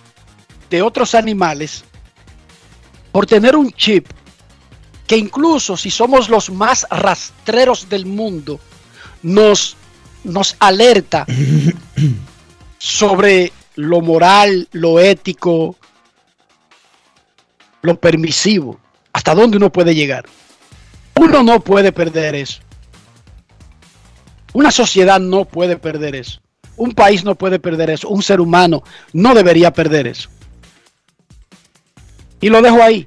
de otros animales por tener un chip que incluso si somos los más rastreros del mundo, nos nos alerta sobre lo moral, lo ético, lo permisivo, hasta dónde uno puede llegar. Uno no puede perder eso. Una sociedad no puede perder eso. Un país no puede perder eso. Un ser humano no debería perder eso. Y lo dejo ahí.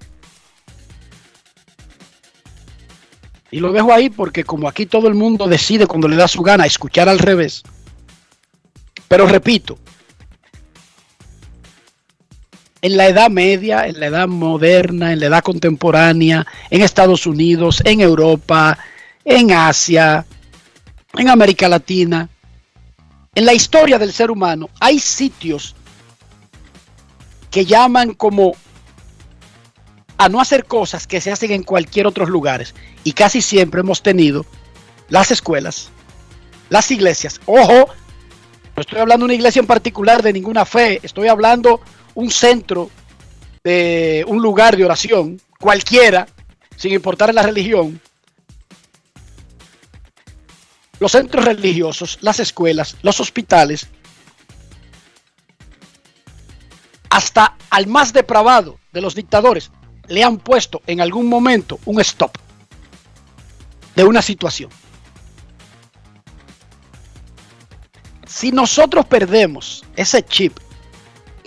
Y lo dejo ahí porque como aquí todo el mundo decide cuando le da su gana escuchar al revés. Pero repito, en la edad media, en la edad moderna, en la edad contemporánea, en Estados Unidos, en Europa, en Asia, en América Latina, en la historia del ser humano, hay sitios que llaman como a no hacer cosas que se hacen en cualquier otros lugares. Y casi siempre hemos tenido las escuelas, las iglesias. Ojo, no estoy hablando de una iglesia en particular de ninguna fe, estoy hablando un centro de un lugar de oración, cualquiera, sin importar la religión. Los centros religiosos, las escuelas, los hospitales, hasta al más depravado de los dictadores, le han puesto en algún momento un stop de una situación. Si nosotros perdemos ese chip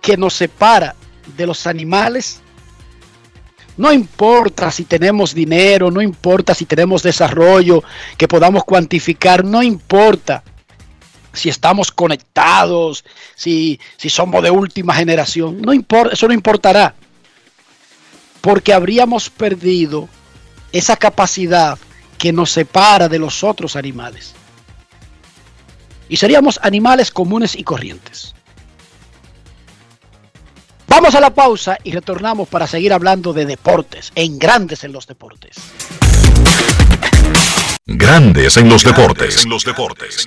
que nos separa de los animales, no importa si tenemos dinero, no importa si tenemos desarrollo que podamos cuantificar, no importa si estamos conectados, si, si somos de última generación. No importa, eso no importará. Porque habríamos perdido esa capacidad que nos separa de los otros animales. Y seríamos animales comunes y corrientes. Vamos a la pausa y retornamos para seguir hablando de deportes, en grandes en los deportes. Grandes en los deportes. En los deportes.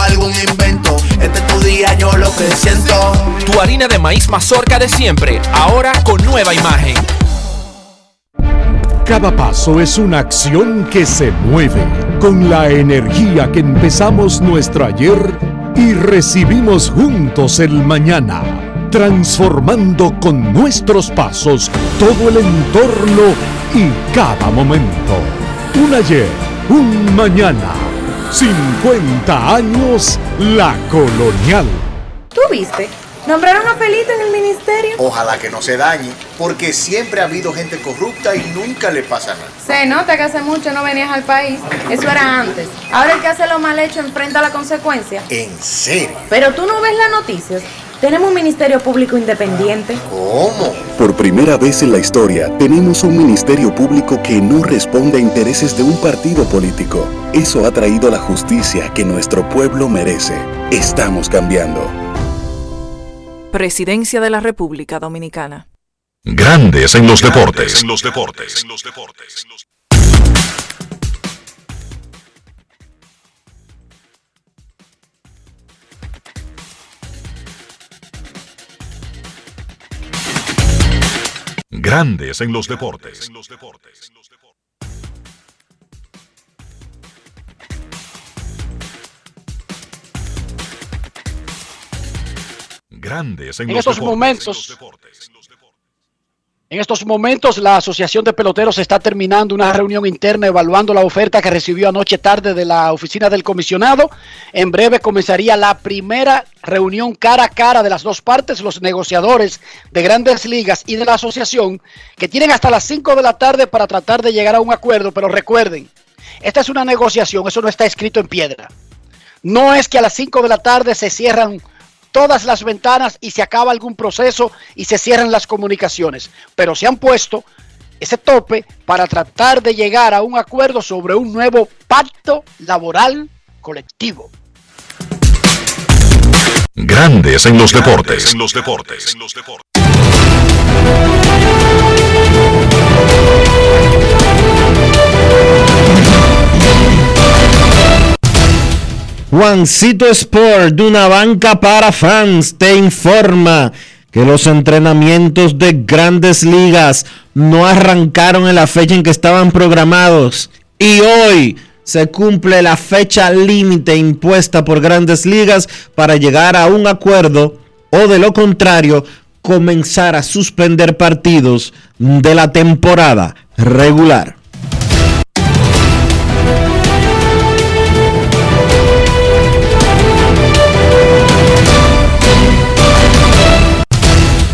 algún invento. Este es tu día, yo lo que siento. Tu harina de maíz mazorca de siempre, ahora con nueva imagen. Cada paso es una acción que se mueve con la energía que empezamos nuestro ayer y recibimos juntos el mañana, transformando con nuestros pasos todo el entorno y cada momento. Un ayer, un mañana, 50 años la colonial. ¿Tú viste? Nombraron a Felito en el ministerio. Ojalá que no se dañe, porque siempre ha habido gente corrupta y nunca le pasa nada. Se nota que hace mucho no venías al país. Eso era antes. Ahora el que hace lo mal hecho enfrenta la consecuencia. ¿En serio? Pero tú no ves las noticias. Tenemos un ministerio público independiente. ¿Cómo? Por primera vez en la historia, tenemos un ministerio público que no responde a intereses de un partido político. Eso ha traído la justicia que nuestro pueblo merece. Estamos cambiando. Presidencia de la República Dominicana. Grandes en los deportes. En los deportes. Grandes en los deportes. Grandes en, En los estos deportes. momentos, en estos momentos la Asociación de Peloteros está terminando una reunión interna evaluando la oferta que recibió anoche tarde de la oficina del comisionado. En breve comenzaría la primera reunión cara a cara de las dos partes, los negociadores de grandes ligas y de la asociación, que tienen hasta las 5 de la tarde para tratar de llegar a un acuerdo. Pero recuerden, esta es una negociación, eso no está escrito en piedra. No es que a las 5 de la tarde se cierran todas las ventanas y se acaba algún proceso y se cierran las comunicaciones, pero se han puesto ese tope para tratar de llegar a un acuerdo sobre un nuevo pacto laboral colectivo. Grandes en los deportes. En los deportes. Juancito Sport, de una banca para fans, te informa que los entrenamientos de grandes ligas no arrancaron en la fecha en que estaban programados. Y hoy se cumple la fecha límite impuesta por grandes ligas para llegar a un acuerdo o de lo contrario comenzar a suspender partidos de la temporada regular.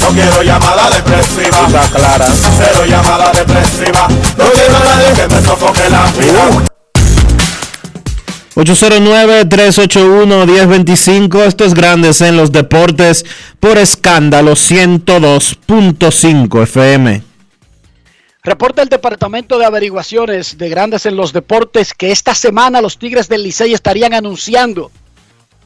No quiero llamada depresiva. Está clara. Cero llamada depresiva. No quiero a nadie que me sofoque la vida. 809-381-1025. Estos grandes en los deportes por escándalo 102.5 FM. Reporta el Departamento de Averiguaciones de Grandes en los Deportes que esta semana los Tigres del Licey estarían anunciando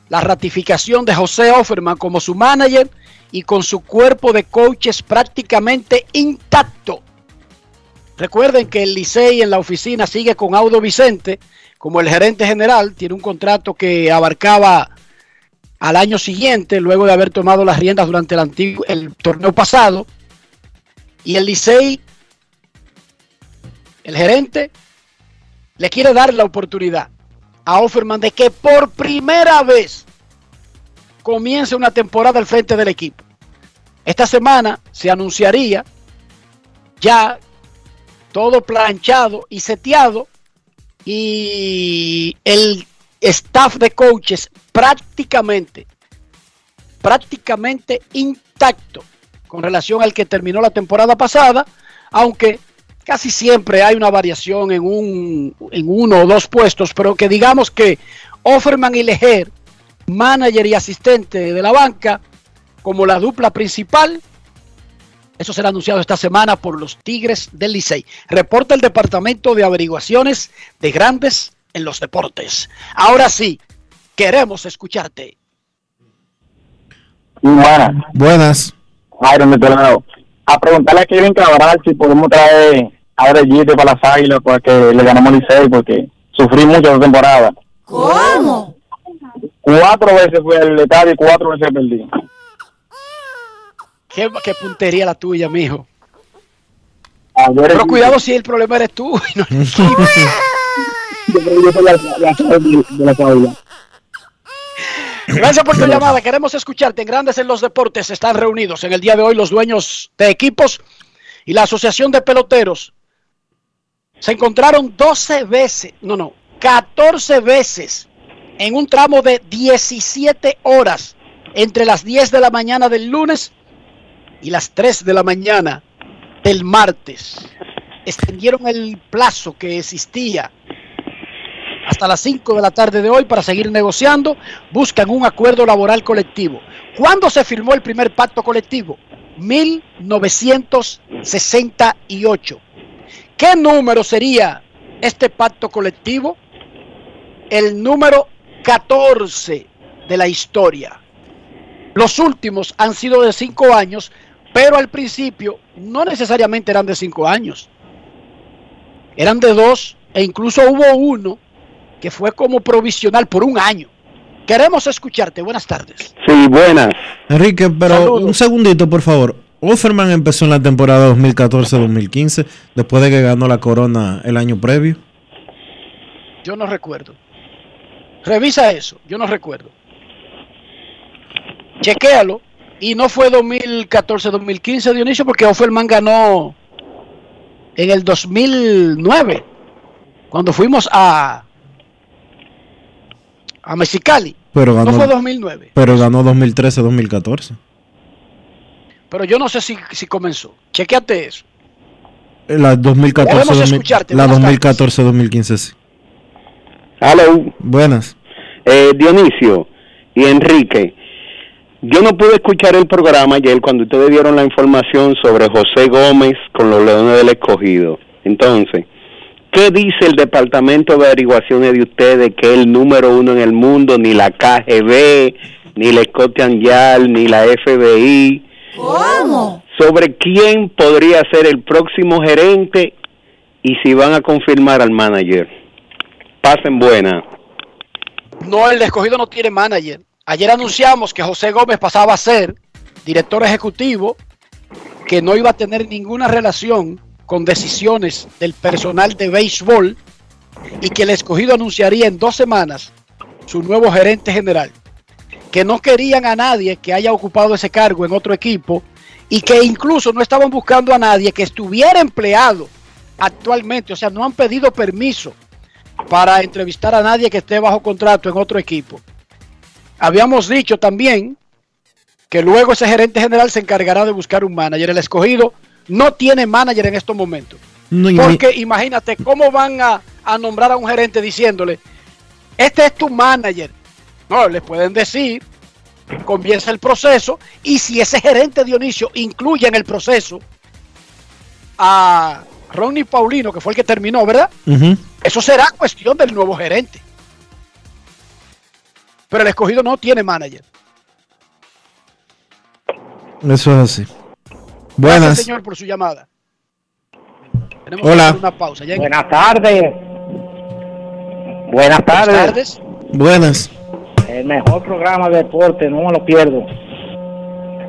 la ratificación de José Offerman como su manager y con su cuerpo de coaches prácticamente intacto. Recuerden que el Licey en la oficina sigue con Audo Vicente como el gerente general, tiene un contrato que abarcaba al año siguiente, luego de haber tomado las riendas durante el, antiguo, el torneo pasado. Y el Licey, el gerente, le quiere dar la oportunidad a Offerman de que por primera vez comience una temporada al frente del equipo. Esta semana se anunciaría ya todo planchado y seteado y el staff de coaches prácticamente, prácticamente intacto con relación al que terminó la temporada pasada, aunque casi siempre hay una variación en, un, en uno o dos puestos, pero que digamos que Offerman y Leger, manager y asistente de la banca, como la dupla principal, eso será anunciado esta semana por los Tigres del Licey. Reporta el Departamento de Averiguaciones de Grandes en los Deportes. Ahora sí, queremos escucharte. Buenas. Buenas. Iron de Toledo. A preguntarle a Kevin Cabral si podemos traer a Orellite para las águilas para que le ganamos al Licey porque sufrí mucho esta temporada. ¿Cómo? Cuatro veces fui al estadio y cuatro veces perdí. Qué, qué puntería la tuya, mijo. Pero cuidado si el problema eres tú. (laughs) y no. Gracias por tu llamada. Queremos escucharte. En Grandes en los Deportes están reunidos en el día de hoy los dueños de equipos y la Asociación de Peloteros. Se encontraron 12 veces, no, no, 14 veces en un tramo de 17 horas entre las 10 de la mañana del lunes y las 3 de la mañana del martes. Extendieron el plazo que existía hasta las 5 de la tarde de hoy para seguir negociando. Buscan un acuerdo laboral colectivo. ¿Cuándo se firmó el primer pacto colectivo? 1968. ¿Qué número sería este pacto colectivo? El número 14 de la historia. Los últimos han sido de 5 años, pero al principio no necesariamente eran de 5 años. Eran de 2 e incluso hubo uno que fue como provisional por un año. Queremos escucharte. Buenas tardes. Sí, buenas. Enrique, pero Saludos. un segundito, por favor. Offerman empezó en la temporada 2014-2015, después de que ganó la corona el año previo. Yo no recuerdo. Revisa eso. Yo no recuerdo. Chequéalo. Y no fue 2014-2015, Dionisio, porque Offerman ganó en el 2009, cuando fuimos a, a Mexicali. Pero No ganó, fue 2009. pero ganó 2013-2014. Pero yo no sé si, si comenzó. Chequeate eso. Eh, La 2014, Queremos 2000 escucharte, la buenas 2014-2015, sí. Hello. Buenas. Eh, Dionisio y Enrique, yo no pude escuchar el programa ayer cuando ustedes dieron la información sobre José Gómez con los Leones del Escogido. Entonces, ¿qué dice el Departamento de Averiguaciones de ustedes que es el número uno en el mundo, ni la KGB, ni la Scotland Yard, ni la FBI? ¿Cómo? Sobre quién podría ser el próximo gerente y si van a confirmar al manager. Pasen buena. No, el escogido no tiene manager. Ayer anunciamos que José Gómez pasaba a ser director ejecutivo, que no iba a tener ninguna relación con decisiones del personal de béisbol y que el escogido anunciaría en dos semanas su nuevo gerente general. Que no querían a nadie que haya ocupado ese cargo en otro equipo y que incluso no estaban buscando a nadie que estuviera empleado actualmente, o sea, no han pedido permiso para entrevistar a nadie que esté bajo contrato en otro equipo. Habíamos dicho también que luego ese gerente general se encargará de buscar un manager. El escogido no tiene manager en estos momentos. No, Porque imagínate cómo van a, a nombrar a un gerente diciéndole, este es tu manager. No, le pueden decir, comienza el proceso y si ese gerente Dionisio incluye en el proceso a Ronnie Paulino, que fue el que terminó, ¿verdad? Eso será cuestión del nuevo gerente. Pero el escogido no tiene manager. Eso es así. Gracias, Buenas. señor, por su llamada. Tenemos Hola. que hacer una pausa. Ya en- Buenas tardes. Buenas tardes. Buenas tardes. Buenas. El mejor programa de deporte, no me lo pierdo.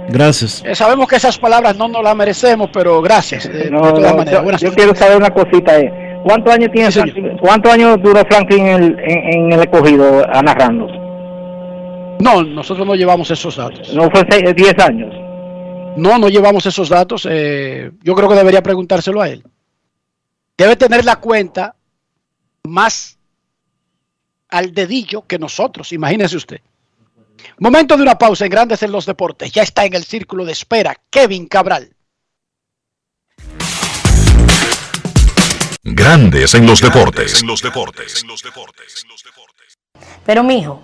Gracias. Eh, sabemos que esas palabras no nos las merecemos, pero gracias. eh, No, de todas no, maneras. yo, yo quiero saber una cosita. eh. ¿Cuántos años tiene Sí. Franklin- ¿Cuántos años duró Franklin en el, en, en el escogido a narrando? No, nosotros no llevamos esos datos. No fue seis- 10 años. No, no llevamos esos datos. eh, yo creo que debería preguntárselo a él. Debe tener la cuenta más al dedillo que nosotros, imagínese usted. Momento de una pausa en Grandes en los Deportes. Ya está en el círculo de espera Kevin Cabral. Grandes en los deportes. En los deportes. Pero mijo,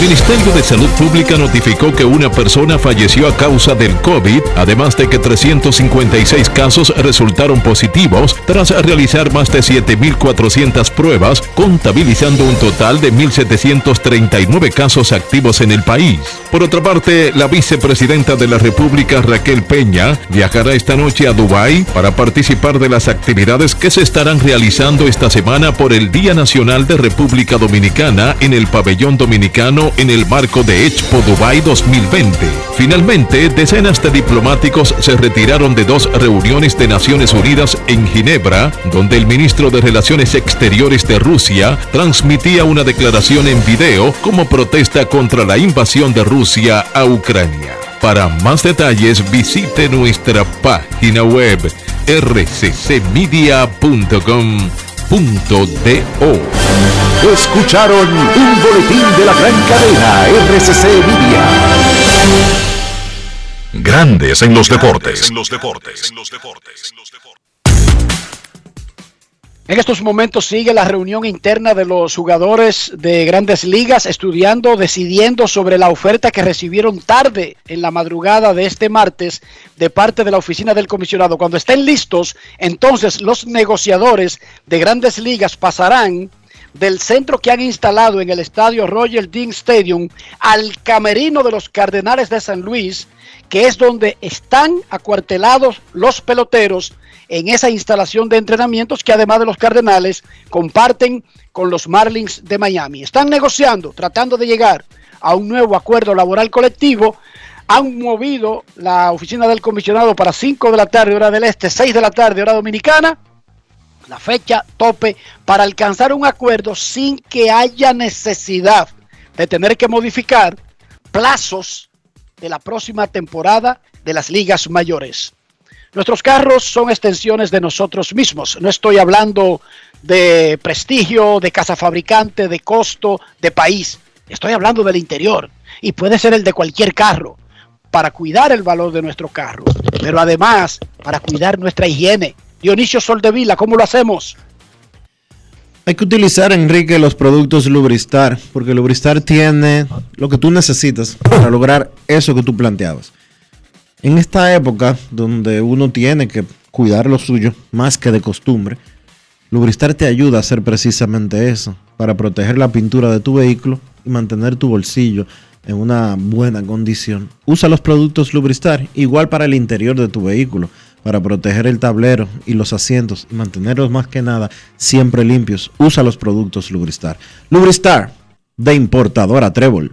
El Ministerio de Salud Pública notificó que una persona falleció a causa del COVID, además de que 356 casos resultaron positivos tras realizar más de 7.400 pruebas, contabilizando un total de 1.739 casos activos en el país. Por otra parte, la vicepresidenta de la República, Raquel Peña, viajará esta noche a Dubái para participar de las actividades que se estarán realizando esta semana por el Día Nacional de República Dominicana en el pabellón dominicano en el marco de Expo Dubai 2020. Finalmente, decenas de diplomáticos se retiraron de dos reuniones de Naciones Unidas en Ginebra, donde el ministro de Relaciones Exteriores de Rusia transmitía una declaración en video como protesta contra la invasión de Rusia a Ucrania. Para más detalles visite nuestra página web rccmedia.com.do. Escucharon un boletín de la gran cadena RCC Libia. Grandes en los deportes. En los deportes. En estos momentos sigue la reunión interna de los jugadores de grandes ligas estudiando, decidiendo sobre la oferta que recibieron tarde en la madrugada de este martes de parte de la oficina del comisionado. Cuando estén listos, entonces los negociadores de grandes ligas pasarán del centro que han instalado en el estadio Roger Dean Stadium al camerino de los Cardenales de San Luis, que es donde están acuartelados los peloteros en esa instalación de entrenamientos que además de los Cardenales comparten con los Marlins de Miami. Están negociando, tratando de llegar a un nuevo acuerdo laboral colectivo. Han movido la oficina del comisionado para 5 de la tarde, hora del este, 6 de la tarde, hora dominicana. La fecha tope para alcanzar un acuerdo sin que haya necesidad de tener que modificar plazos de la próxima temporada de las ligas mayores. Nuestros carros son extensiones de nosotros mismos. No estoy hablando de prestigio, de casa fabricante, de costo, de país. Estoy hablando del interior y puede ser el de cualquier carro para cuidar el valor de nuestro carro, pero además para cuidar nuestra higiene. Dionisio Soldevila, ¿cómo lo hacemos? Hay que utilizar, Enrique, los productos Lubristar, porque Lubristar tiene lo que tú necesitas para lograr eso que tú planteabas. En esta época donde uno tiene que cuidar lo suyo más que de costumbre, Lubristar te ayuda a hacer precisamente eso, para proteger la pintura de tu vehículo y mantener tu bolsillo en una buena condición. Usa los productos Lubristar igual para el interior de tu vehículo, para proteger el tablero y los asientos y mantenerlos más que nada siempre limpios. Usa los productos Lubristar. Lubristar de importadora Trébol.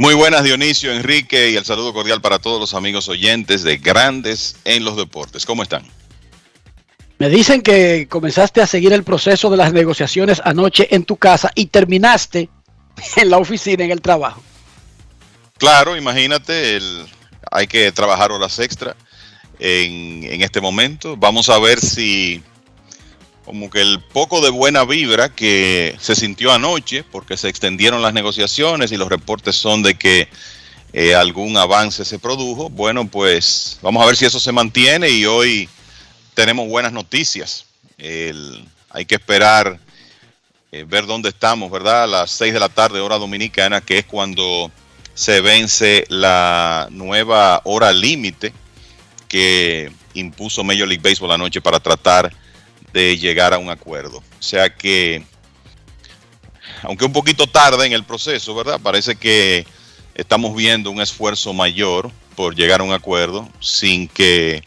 Muy buenas Dionisio, Enrique y el saludo cordial para todos los amigos oyentes de Grandes en los Deportes. ¿Cómo están? Me dicen que comenzaste a seguir el proceso de las negociaciones anoche en tu casa y terminaste en la oficina, en el trabajo. Claro, imagínate, el, hay que trabajar horas extra en, en este momento. Vamos a ver si como que el poco de buena vibra que se sintió anoche, porque se extendieron las negociaciones y los reportes son de que eh, algún avance se produjo. Bueno, pues vamos a ver si eso se mantiene y hoy tenemos buenas noticias. Hay que esperar eh, ver dónde estamos, ¿verdad? A las 6 de la tarde, hora dominicana, que es cuando se vence la nueva hora límite que impuso Major League Baseball anoche para tratar de llegar a un acuerdo. O sea que, aunque un poquito tarde en el proceso, ¿verdad? Parece que estamos viendo un esfuerzo mayor por llegar a un acuerdo sin que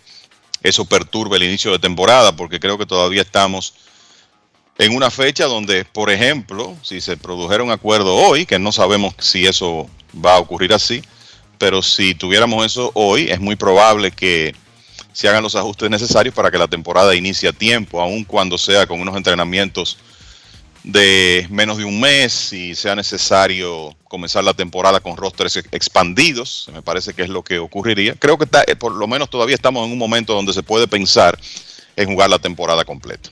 eso perturbe el inicio de temporada, porque creo que todavía estamos en una fecha donde, por ejemplo, si se produjera un acuerdo hoy, que no sabemos si eso va a ocurrir así, pero si tuviéramos eso hoy, es muy probable que se hagan los ajustes necesarios para que la temporada inicie a tiempo, aun cuando sea con unos entrenamientos de menos de un mes y sea necesario comenzar la temporada con rosters ex- expandidos, me parece que es lo que ocurriría. Creo que está- eh, por lo menos todavía estamos en un momento donde se puede pensar en jugar la temporada completa.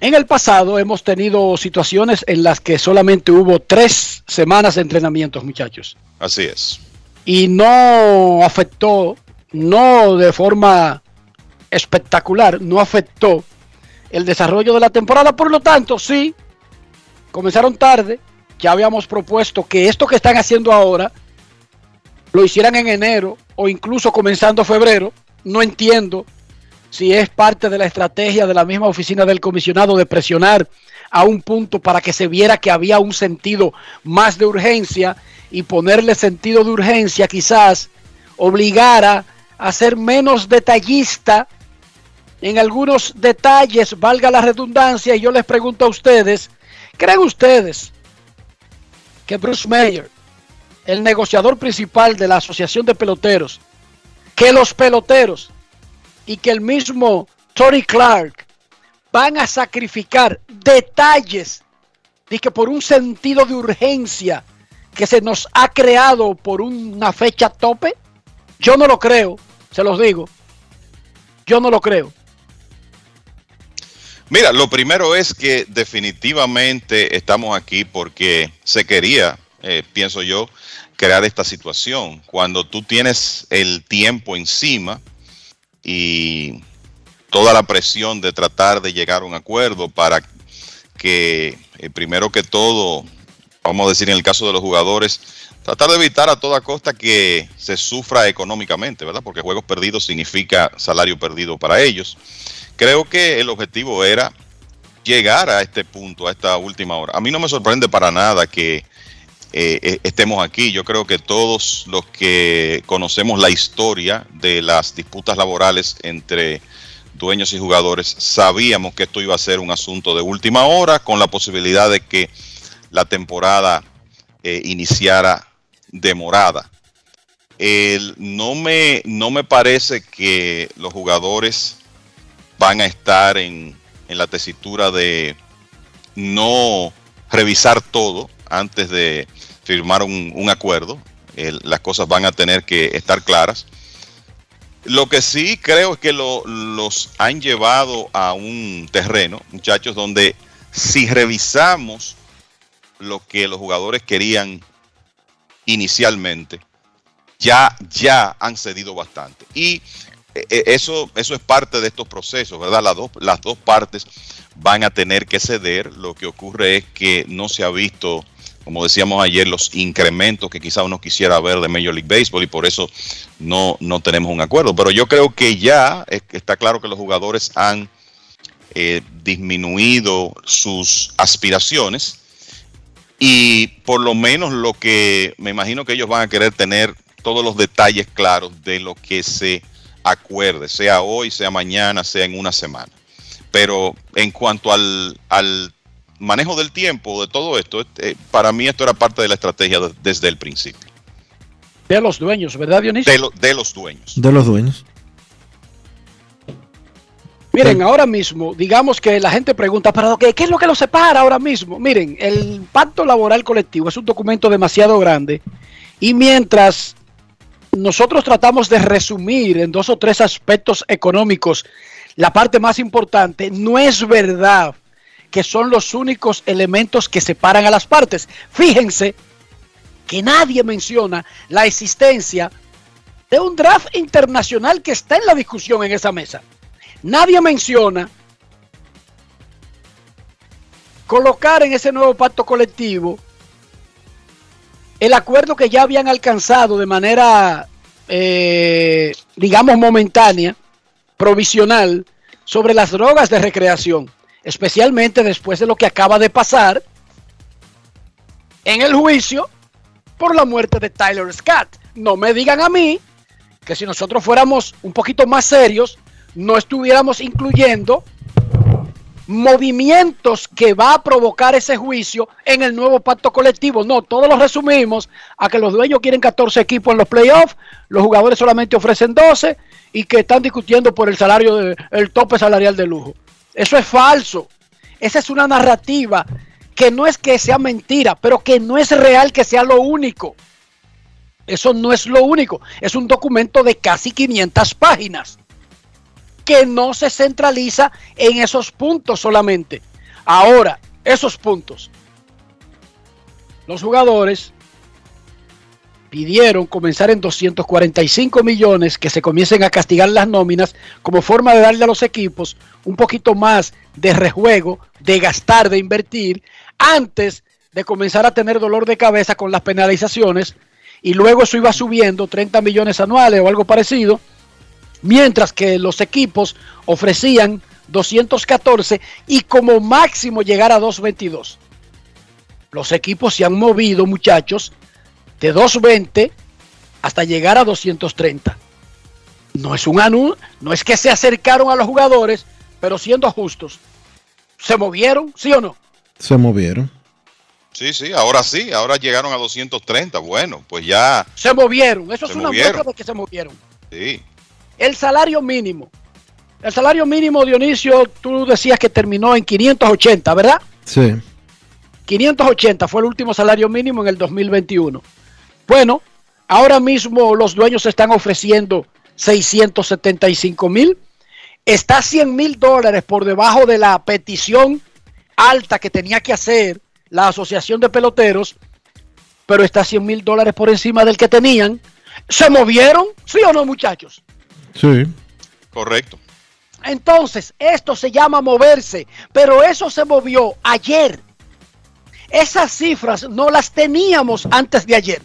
En el pasado hemos tenido situaciones en las que solamente hubo tres semanas de entrenamientos, muchachos. Así es. y no afectó, no de forma espectacular, no afectó el desarrollo de la temporada. Por lo tanto, sí, comenzaron tarde. Ya habíamos propuesto que esto que están haciendo ahora lo hicieran en enero o incluso comenzando febrero. No entiendo si es parte de la estrategia de la misma oficina del comisionado de presionar a un punto para que se viera que había un sentido más de urgencia y ponerle sentido de urgencia quizás obligara a ser menos detallista en algunos detalles, valga la redundancia, y yo les pregunto a ustedes, ¿creen ustedes que Bruce Mayer, el negociador principal de la Asociación de Peloteros, que los peloteros y que el mismo Tony Clark van a sacrificar detalles de que por un sentido de urgencia que se nos ha creado por una fecha tope? Yo no lo creo, se los digo. Yo no lo creo. Mira, lo primero es que definitivamente estamos aquí porque se quería eh, pienso yo, crear esta situación. Cuando tú tienes el tiempo encima y toda la presión de tratar de llegar a un acuerdo para que, eh, primero que todo, vamos a decir en el caso de los jugadores, tratar de evitar a toda costa que se sufra económicamente, ¿verdad? Porque juegos perdidos significa salario perdido para ellos. Creo que el objetivo era llegar a este punto, a esta última hora. A mí no me sorprende para nada que eh, eh, estemos aquí. Yo creo que todos los que conocemos la historia de las disputas laborales entre dueños y jugadores sabíamos que esto iba a ser un asunto de última hora con la posibilidad de que la temporada eh, iniciara demorada. no, me, no me parece que los jugadores van a estar en, en la tesitura de no revisar todo antes de firmar un, acuerdo. las cosas van a tener que estar claras. Lo que sí creo es que los han llevado a un terreno, muchachos, donde si revisamos lo que los jugadores querían inicialmente, ya, ya han cedido bastante. Y eh, eso, eso es parte de estos procesos, ¿verdad? Las dos, las dos partes van a tener que ceder. Lo que ocurre es que no se ha visto, como decíamos ayer, los incrementos que quizá uno quisiera ver de Major League Baseball y por eso no, no tenemos un acuerdo. Pero yo creo que ya está claro que los jugadores han eh, disminuido sus aspiraciones y por lo menos lo que me imagino que ellos van a querer tener todos los detalles claros de lo que se acuerde, sea hoy, sea mañana, sea en una semana. Pero en cuanto al, manejo del tiempo, de todo esto, eh, para mí esto era parte de la estrategia desde el principio. De los dueños, ¿verdad, Dionisio? De, de los dueños. De los dueños. Miren, ahora mismo, digamos que la gente pregunta, ¿pero qué, qué es lo que los separa ahora mismo? Miren, el pacto laboral colectivo es un documento demasiado grande y mientras nosotros tratamos de resumir en dos o tres aspectos económicos la parte más importante. No es verdad que son los únicos elementos que separan a las partes. Fíjense que nadie menciona la existencia de un draft internacional que está en la discusión en esa mesa. Nadie menciona colocar en ese nuevo pacto colectivo el acuerdo que ya habían alcanzado de manera, eh, digamos, momentánea, provisional, sobre las drogas de recreación, especialmente después de lo que acaba de pasar en el juicio por la muerte de Tyler Scott. No me digan a mí que si nosotros fuéramos un poquito más serios, no estuviéramos incluyendo movimientos que va a provocar ese juicio en el nuevo pacto colectivo. No, todos lo resumimos a que los dueños quieren 14 equipos en los playoffs, los jugadores solamente ofrecen 12 y que están discutiendo por el salario, de, el tope salarial de lujo. Eso es falso. Esa es una narrativa que no es que sea mentira, pero que no es real que sea lo único. Eso no es lo único. Es un documento de casi 500 páginas que no se centraliza en esos puntos solamente. Ahora, esos puntos. Los jugadores pidieron comenzar en 245 millones, que se comiencen a castigar las nóminas como forma de darle a los equipos un poquito más de rejuego, de gastar, de invertir, antes de comenzar a tener dolor de cabeza con las penalizaciones, y luego eso iba subiendo 30 millones anuales o algo parecido, mientras que los equipos ofrecían 214 y como máximo llegar a 222. Los equipos se han movido, muchachos, de 220 hasta llegar a 230. No es un anuncio, no es que se acercaron a los jugadores, pero siendo justos. ¿Se movieron, sí o no? Se movieron. Sí, sí, ahora sí, ahora llegaron a 230. Bueno, pues ya. Se movieron, eso es una muestra de que se movieron. Sí. El salario mínimo. El salario mínimo, Dionisio, tú decías que terminó en 580, ¿verdad? Sí. 580 fue el último salario mínimo en el 2021. Bueno, ahora mismo los dueños están ofreciendo 675 mil. Está 100 mil dólares por debajo de la petición alta que tenía que hacer la Asociación de Peloteros pero está 100 mil dólares por encima del que tenían. ¿Se movieron? ¿Sí o no, muchachos? Sí. Correcto. Entonces, esto se llama moverse, pero eso se movió ayer. Esas cifras no las teníamos antes de ayer.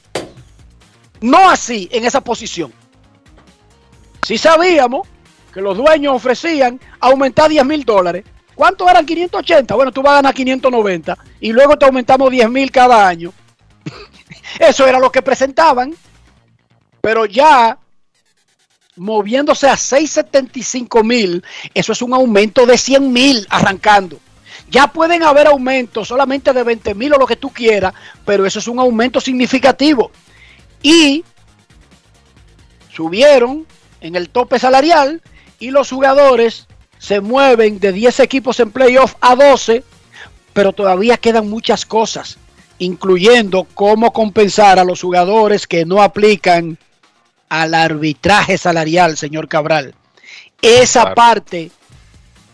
No así, en esa posición. Sí sabíamos que los dueños ofrecían aumentar 10 mil dólares. ¿Cuánto eran 580? Bueno, tú vas a ganar 590 y luego te aumentamos 10 mil cada año. (laughs) Eso era lo que presentaban. Pero ya moviéndose a 675 mil, eso es un aumento de 100 mil arrancando. Ya pueden haber aumentos solamente de 20 mil o lo que tú quieras, pero eso es un aumento significativo. Y subieron en el tope salarial y los jugadores se mueven de 10 equipos en playoff a 12, pero todavía quedan muchas cosas, incluyendo cómo compensar a los jugadores que no aplican al arbitraje salarial, señor Cabral. Esa Claro. parte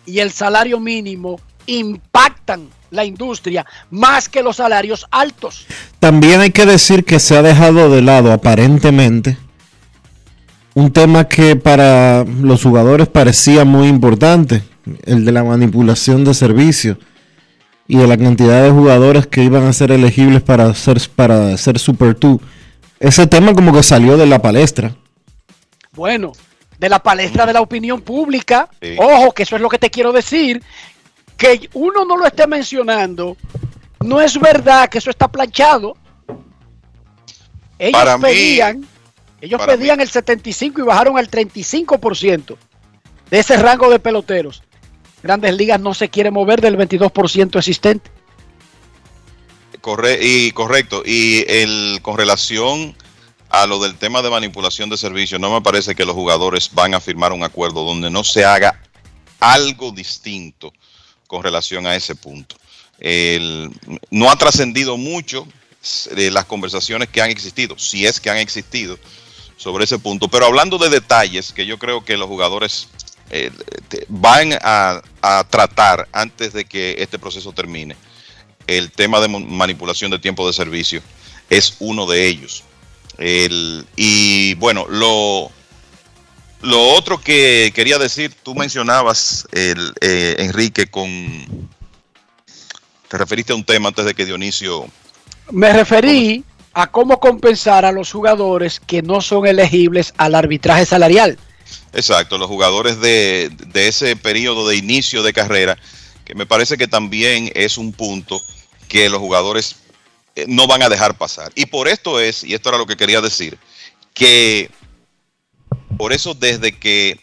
y el salario mínimo impactan la industria más que los salarios altos. También hay que decir que se ha dejado de lado aparentemente un tema que para los jugadores parecía muy importante, el de la manipulación de servicios y de la cantidad de jugadores que iban a ser elegibles para ser, para ser Super 2. Ese tema como que salió de la palestra. Bueno, de la palestra de la opinión pública, ojo, que eso es lo que te quiero decir, que uno no lo esté mencionando, no es verdad que eso está planchado. Ellos Para mí- pedían, ellos pedían el 75 y bajaron al 35% de ese rango de peloteros. Grandes Ligas no se quiere mover del 22% existente. Y correcto. Y el con relación a lo del tema de manipulación de servicios, no me parece que los jugadores van a firmar un acuerdo donde no se haga algo distinto con relación a ese punto. El- no ha trascendido mucho de las conversaciones que han existido, si es que han existido sobre ese punto. Pero hablando de detalles que yo creo que los jugadores eh, van a tratar antes de que este proceso termine, el tema de manipulación de tiempo de servicio es uno de ellos. El- y bueno, lo, lo otro que quería decir, tú mencionabas, el, eh, Enrique, con... Te referiste a un tema antes de que Dionisio... Me referí a cómo compensar a los jugadores que no son elegibles al arbitraje salarial. Exacto, los jugadores de, de ese periodo de inicio de carrera, que me parece que también es un punto que los jugadores eh, no van a dejar pasar. Y por esto es, y esto era lo que quería decir, que por eso desde que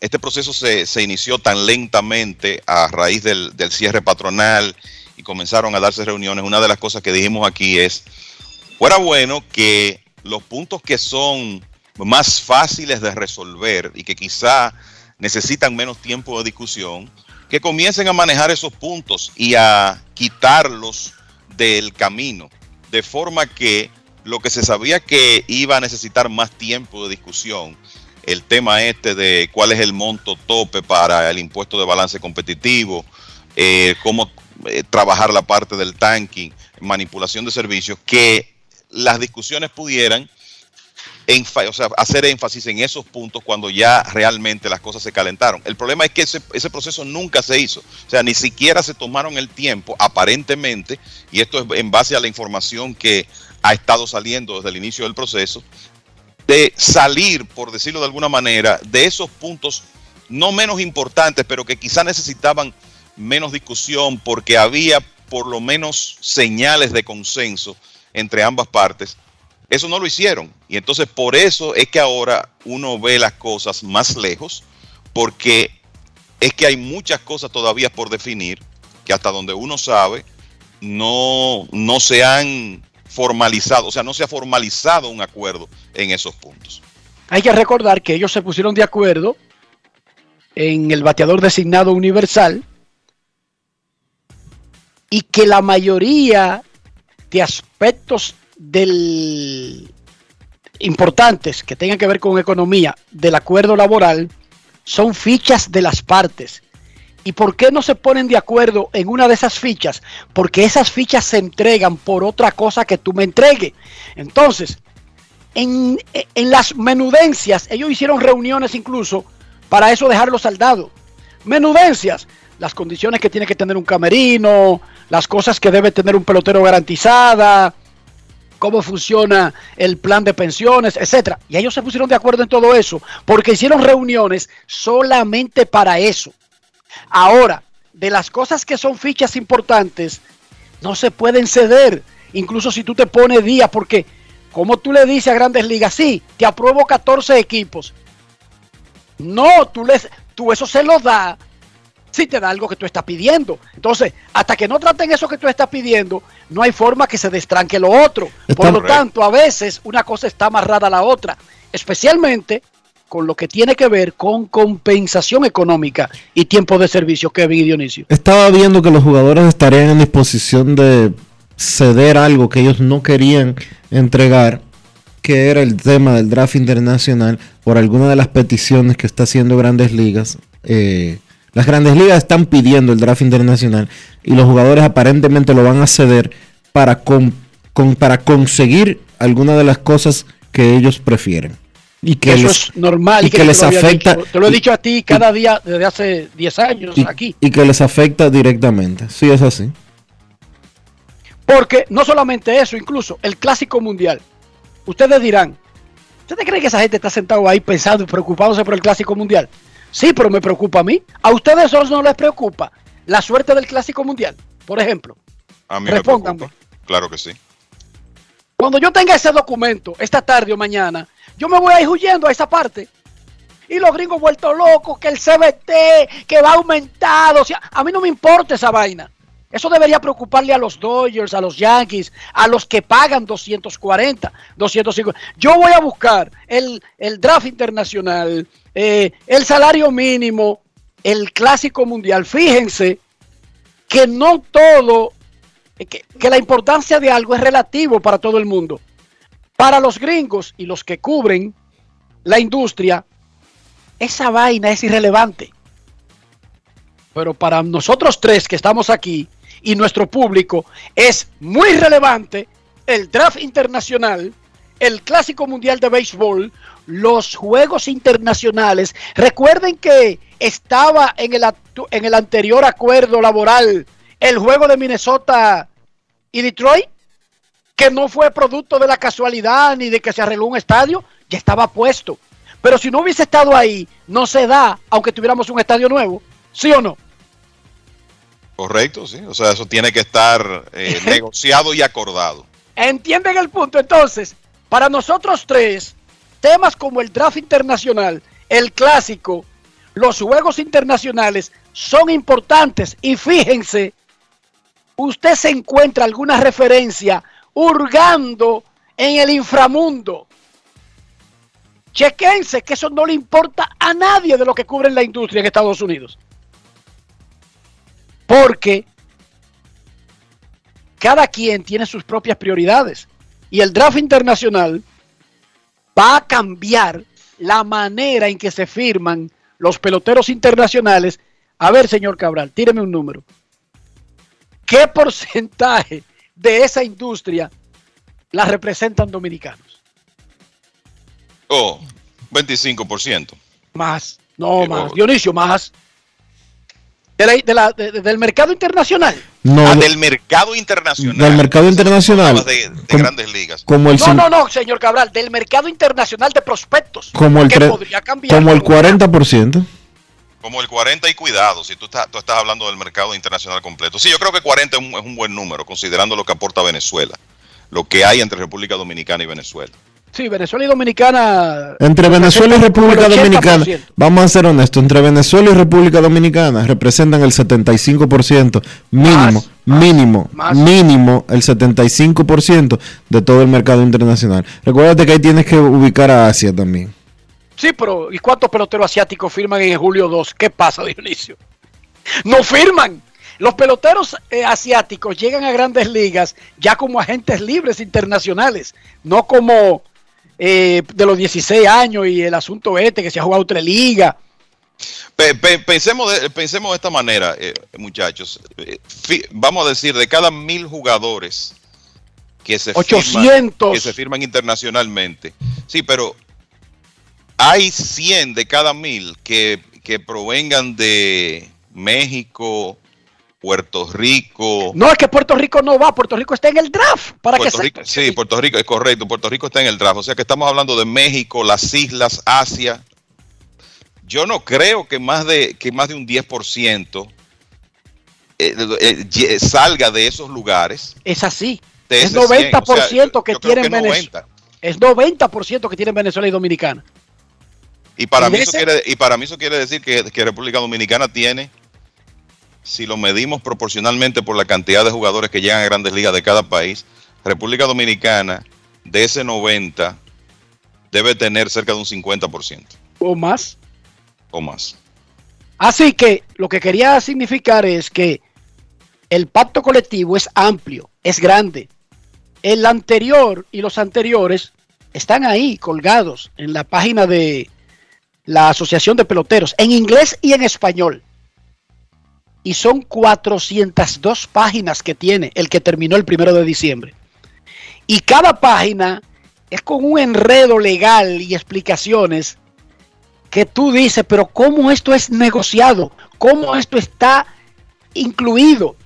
este proceso se, se inició tan lentamente a raíz del, del cierre patronal y comenzaron a darse reuniones, una de las cosas que dijimos aquí es, fuera bueno que los puntos que son más fáciles de resolver y que quizá necesitan menos tiempo de discusión, que comiencen a manejar esos puntos y a quitarlos del camino, de forma que lo que se sabía que iba a necesitar más tiempo de discusión, el tema este de cuál es el monto tope para el impuesto de balance competitivo, eh, cómo eh, trabajar la parte del tanking, manipulación de servicios, que las discusiones pudieran o sea, hacer énfasis en esos puntos cuando ya realmente las cosas se calentaron. El problema es que ese, ese proceso nunca se hizo. O sea, ni siquiera se tomaron el tiempo, aparentemente, y esto es en base a la información que ha estado saliendo desde el inicio del proceso, de salir, por decirlo de alguna manera, de esos puntos no menos importantes, pero que quizá necesitaban menos discusión porque había por lo menos señales de consenso entre ambas partes. Eso no lo hicieron. Y entonces por eso es que ahora uno ve las cosas más lejos, porque es que hay muchas cosas todavía por definir que hasta donde uno sabe no, no se han formalizado, o sea, no se ha formalizado un acuerdo en esos puntos. Hay que recordar que ellos se pusieron de acuerdo en el bateador designado universal y que la mayoría de aspectos del importantes que tengan que ver con economía del acuerdo laboral son fichas de las partes. ¿Y por qué no se ponen de acuerdo en una de esas fichas? Porque esas fichas se entregan por otra cosa que tú me entregues. Entonces, en, en las menudencias, ellos hicieron reuniones incluso para eso dejarlo saldado. Menudencias, las condiciones que tiene que tener un camerino, las cosas que debe tener un pelotero garantizada, cómo funciona el plan de pensiones, etcétera. Y ellos se pusieron de acuerdo en todo eso, porque hicieron reuniones solamente para eso. Ahora, de las cosas que son fichas importantes, no se pueden ceder, incluso si tú te pones día, porque como tú le dices a Grandes Ligas, sí, te apruebo 14 equipos. No, tú, les, tú eso se lo da si te da algo que tú estás pidiendo. Entonces, hasta que no traten eso que tú estás pidiendo, no hay forma que se destranque lo otro. Por lo tanto, a veces una cosa está amarrada a la otra, especialmente con lo que tiene que ver con compensación económica y tiempo de servicio, Kevin y Dionisio. Estaba viendo que los jugadores estarían en disposición de ceder algo que ellos no querían entregar, que era el tema del draft internacional, por alguna de las peticiones que está haciendo Grandes Ligas. Eh, las grandes ligas están pidiendo el draft internacional y los jugadores aparentemente lo van a ceder para, para conseguir alguna de las cosas que ellos prefieren. Y que Eso les, es normal. Y que, les afecta. Te lo he dicho a ti cada día desde hace 10 años y, aquí. Y que les afecta directamente. Sí, es así. Porque no solamente eso, incluso el clásico mundial. Ustedes dirán, ¿ustedes creen que esa gente está sentado ahí pensando y preocupándose por el clásico mundial? Sí, pero me preocupa a mí. ¿A ustedes no les preocupa la suerte del Clásico Mundial? Por ejemplo. A mí Respónganme. Claro que sí. Cuando yo tenga ese documento, esta tarde o mañana, yo me voy a ir huyendo a esa parte. Y los gringos vueltos locos, que el CBT, que va aumentado. O sea, a mí no me importa esa vaina. Eso debería preocuparle a los Dodgers, a los Yankees, a los que pagan 240, 250. Yo voy a buscar el, el draft internacional, eh, el salario mínimo, el clásico mundial. Fíjense que no todo, eh, que, que la importancia de algo es relativo para todo el mundo. Para los gringos y los que cubren la industria, esa vaina es irrelevante. Pero para nosotros tres que estamos aquí y nuestro público es muy relevante el draft internacional, el clásico mundial de béisbol, los juegos internacionales. Recuerden que estaba en el, en el anterior acuerdo laboral el juego de Minnesota y Detroit, que no fue producto de la casualidad ni de que se arregló un estadio, ya estaba puesto. Pero si no hubiese estado ahí, no se da, aunque tuviéramos un estadio nuevo, ¿sí o no? Correcto, sí. O sea, eso tiene que estar eh, (laughs) negociado y acordado. ¿Entienden el punto? Entonces, para nosotros tres, temas como el draft internacional, el clásico, los juegos internacionales son importantes. Y fíjense, usted se encuentra alguna referencia hurgando en el inframundo. Chequense que eso no le importa a nadie de lo que cubre la industria en Estados Unidos. Porque cada quien tiene sus propias prioridades. Y el draft internacional va a cambiar la manera en que se firman los peloteros internacionales. A ver, señor Cabral, tíreme un número. ¿Qué (laughs) porcentaje de esa industria la representan dominicanos? Oh, 25%. Más, no más. Dionisio, más. De la, de la, de, del mercado internacional. No, ah, del mercado internacional. Del mercado internacional. De, de como, grandes ligas. Como el no, no, no, señor Cabral, del mercado internacional de prospectos. Como el, que podría cambiar como el 40%. Como el 40 y cuidado, si tú estás, tú estás hablando del mercado internacional completo. Sí, yo creo que 40 es un, es un buen número, considerando lo que aporta Venezuela, lo que hay entre República Dominicana y Venezuela. Sí, Venezuela y Dominicana. Entre Venezuela y República Dominicana, vamos a ser honestos, entre Venezuela y República Dominicana representan el 75%, mínimo, más, mínimo, más. mínimo el 75% de todo el mercado internacional. Recuérdate que ahí tienes que ubicar a Asia también. Sí, pero ¿y cuántos peloteros asiáticos firman en julio 2? ¿Qué pasa, Dionisio? No firman. Los peloteros eh, asiáticos llegan a grandes ligas ya como agentes libres internacionales, no como eh, de los 16 años y el asunto este que se ha jugado otra liga. Pe- pe- pensemos, de, pensemos de esta manera, eh, muchachos. Eh, fi- vamos a decir, de cada mil jugadores que se, 800. Firman, que se firman internacionalmente. Sí, pero hay 100 de cada mil que, que provengan de México, Puerto Rico. No, es que Puerto Rico no va, Puerto Rico está en el draft. Para Puerto que Rico, sí, Puerto Rico es correcto. Puerto Rico está en el draft. O sea que estamos hablando de México, las islas, Asia. Yo no creo que más de, que más de un 10% eh, eh, salga de esos lugares. Es así. Es ese 100. 90% O sea, yo- que tienen Venezuela. 90. Es 90% que tienen Venezuela y Dominicana. Y para, mí eso quiere, y para mí eso quiere decir que, que República Dominicana tiene, si lo medimos proporcionalmente por la cantidad de jugadores que llegan a grandes ligas de cada país, República Dominicana de ese 90 debe tener cerca de un 50% O más. o más. Así que lo que quería significar es que el pacto colectivo es amplio, es grande. El anterior y los anteriores están ahí colgados en la página de la Asociación de Peloteros, en inglés y en español. Y son 402 páginas que tiene el que terminó el primero de diciembre. Y cada página es con un enredo legal y explicaciones que tú dices, pero ¿cómo esto es negociado? ¿Cómo esto está incluido?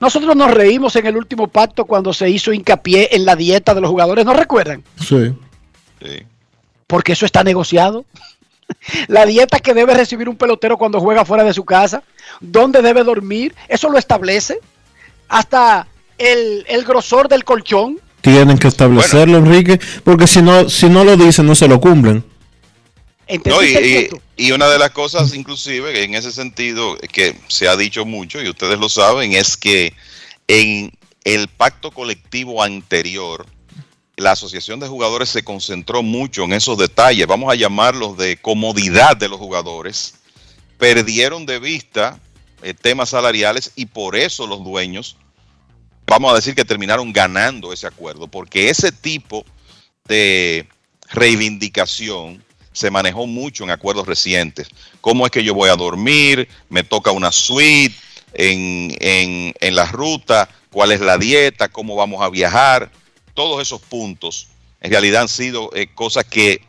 Nosotros nos reímos en el último pacto cuando se hizo hincapié en la dieta de los jugadores, ¿no recuerdan? Sí. Porque eso está negociado. La dieta que debe recibir un pelotero cuando juega fuera de su casa, dónde debe dormir, eso lo establece. Hasta el, el grosor del colchón. Tienen que establecerlo, Enrique, porque si no, si no lo dicen, no se lo cumplen. Y una de las cosas, inclusive, en ese sentido, que se ha dicho mucho, y ustedes lo saben, es que en el pacto colectivo anterior, la Asociación de Jugadores se concentró mucho en esos detalles, vamos a llamarlos de comodidad de los jugadores, perdieron de vista eh, temas salariales y por eso los dueños, vamos a decir que terminaron ganando ese acuerdo, porque ese tipo de reivindicación se manejó mucho en acuerdos recientes. ¿Cómo es que yo voy a dormir? ¿Me toca una suite en, en- en la ruta? ¿Cuál es la dieta? ¿Cómo vamos a viajar? Todos esos puntos en realidad han sido eh, cosas que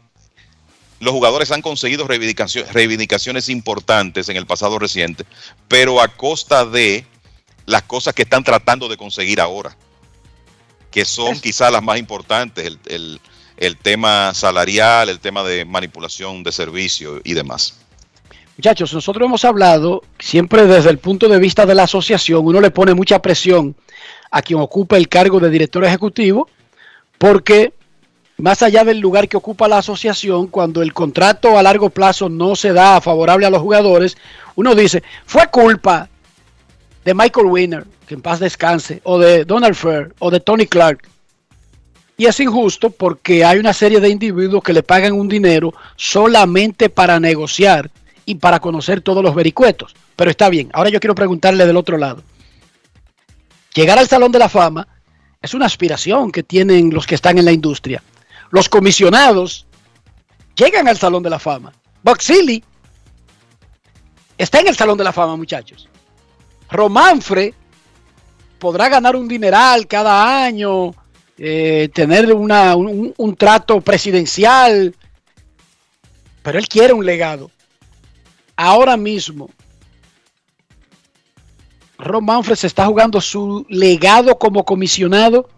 los jugadores han conseguido reivindicacio- reivindicaciones importantes en el pasado reciente, pero a costa de las cosas que están tratando de conseguir ahora, que son quizás las más importantes, el, el- el tema salarial, el tema de manipulación de servicio y demás. Muchachos, nosotros hemos hablado siempre desde el punto de vista de la asociación, uno le pone mucha presión a quien ocupa el cargo de director ejecutivo, porque más allá del lugar que ocupa la asociación, cuando el contrato a largo plazo no se da favorable a los jugadores, uno dice, fue culpa de Michael Winner, que en paz descanse, o de Donald Fair, o de Tony Clark. Y es injusto porque hay una serie de individuos que le pagan un dinero solamente para negociar y para conocer todos los vericuetos. Pero está bien. Ahora yo quiero preguntarle del otro lado. Llegar al Salón de la Fama es una aspiración que tienen los que están en la industria. Los comisionados llegan al Salón de la Fama. Seeley está en el Salón de la Fama, muchachos. Romanfre podrá ganar un dineral cada año, eh, tener un trato presidencial, pero él quiere un legado. Ahora mismo, Ron Manfred se está jugando su legado como comisionado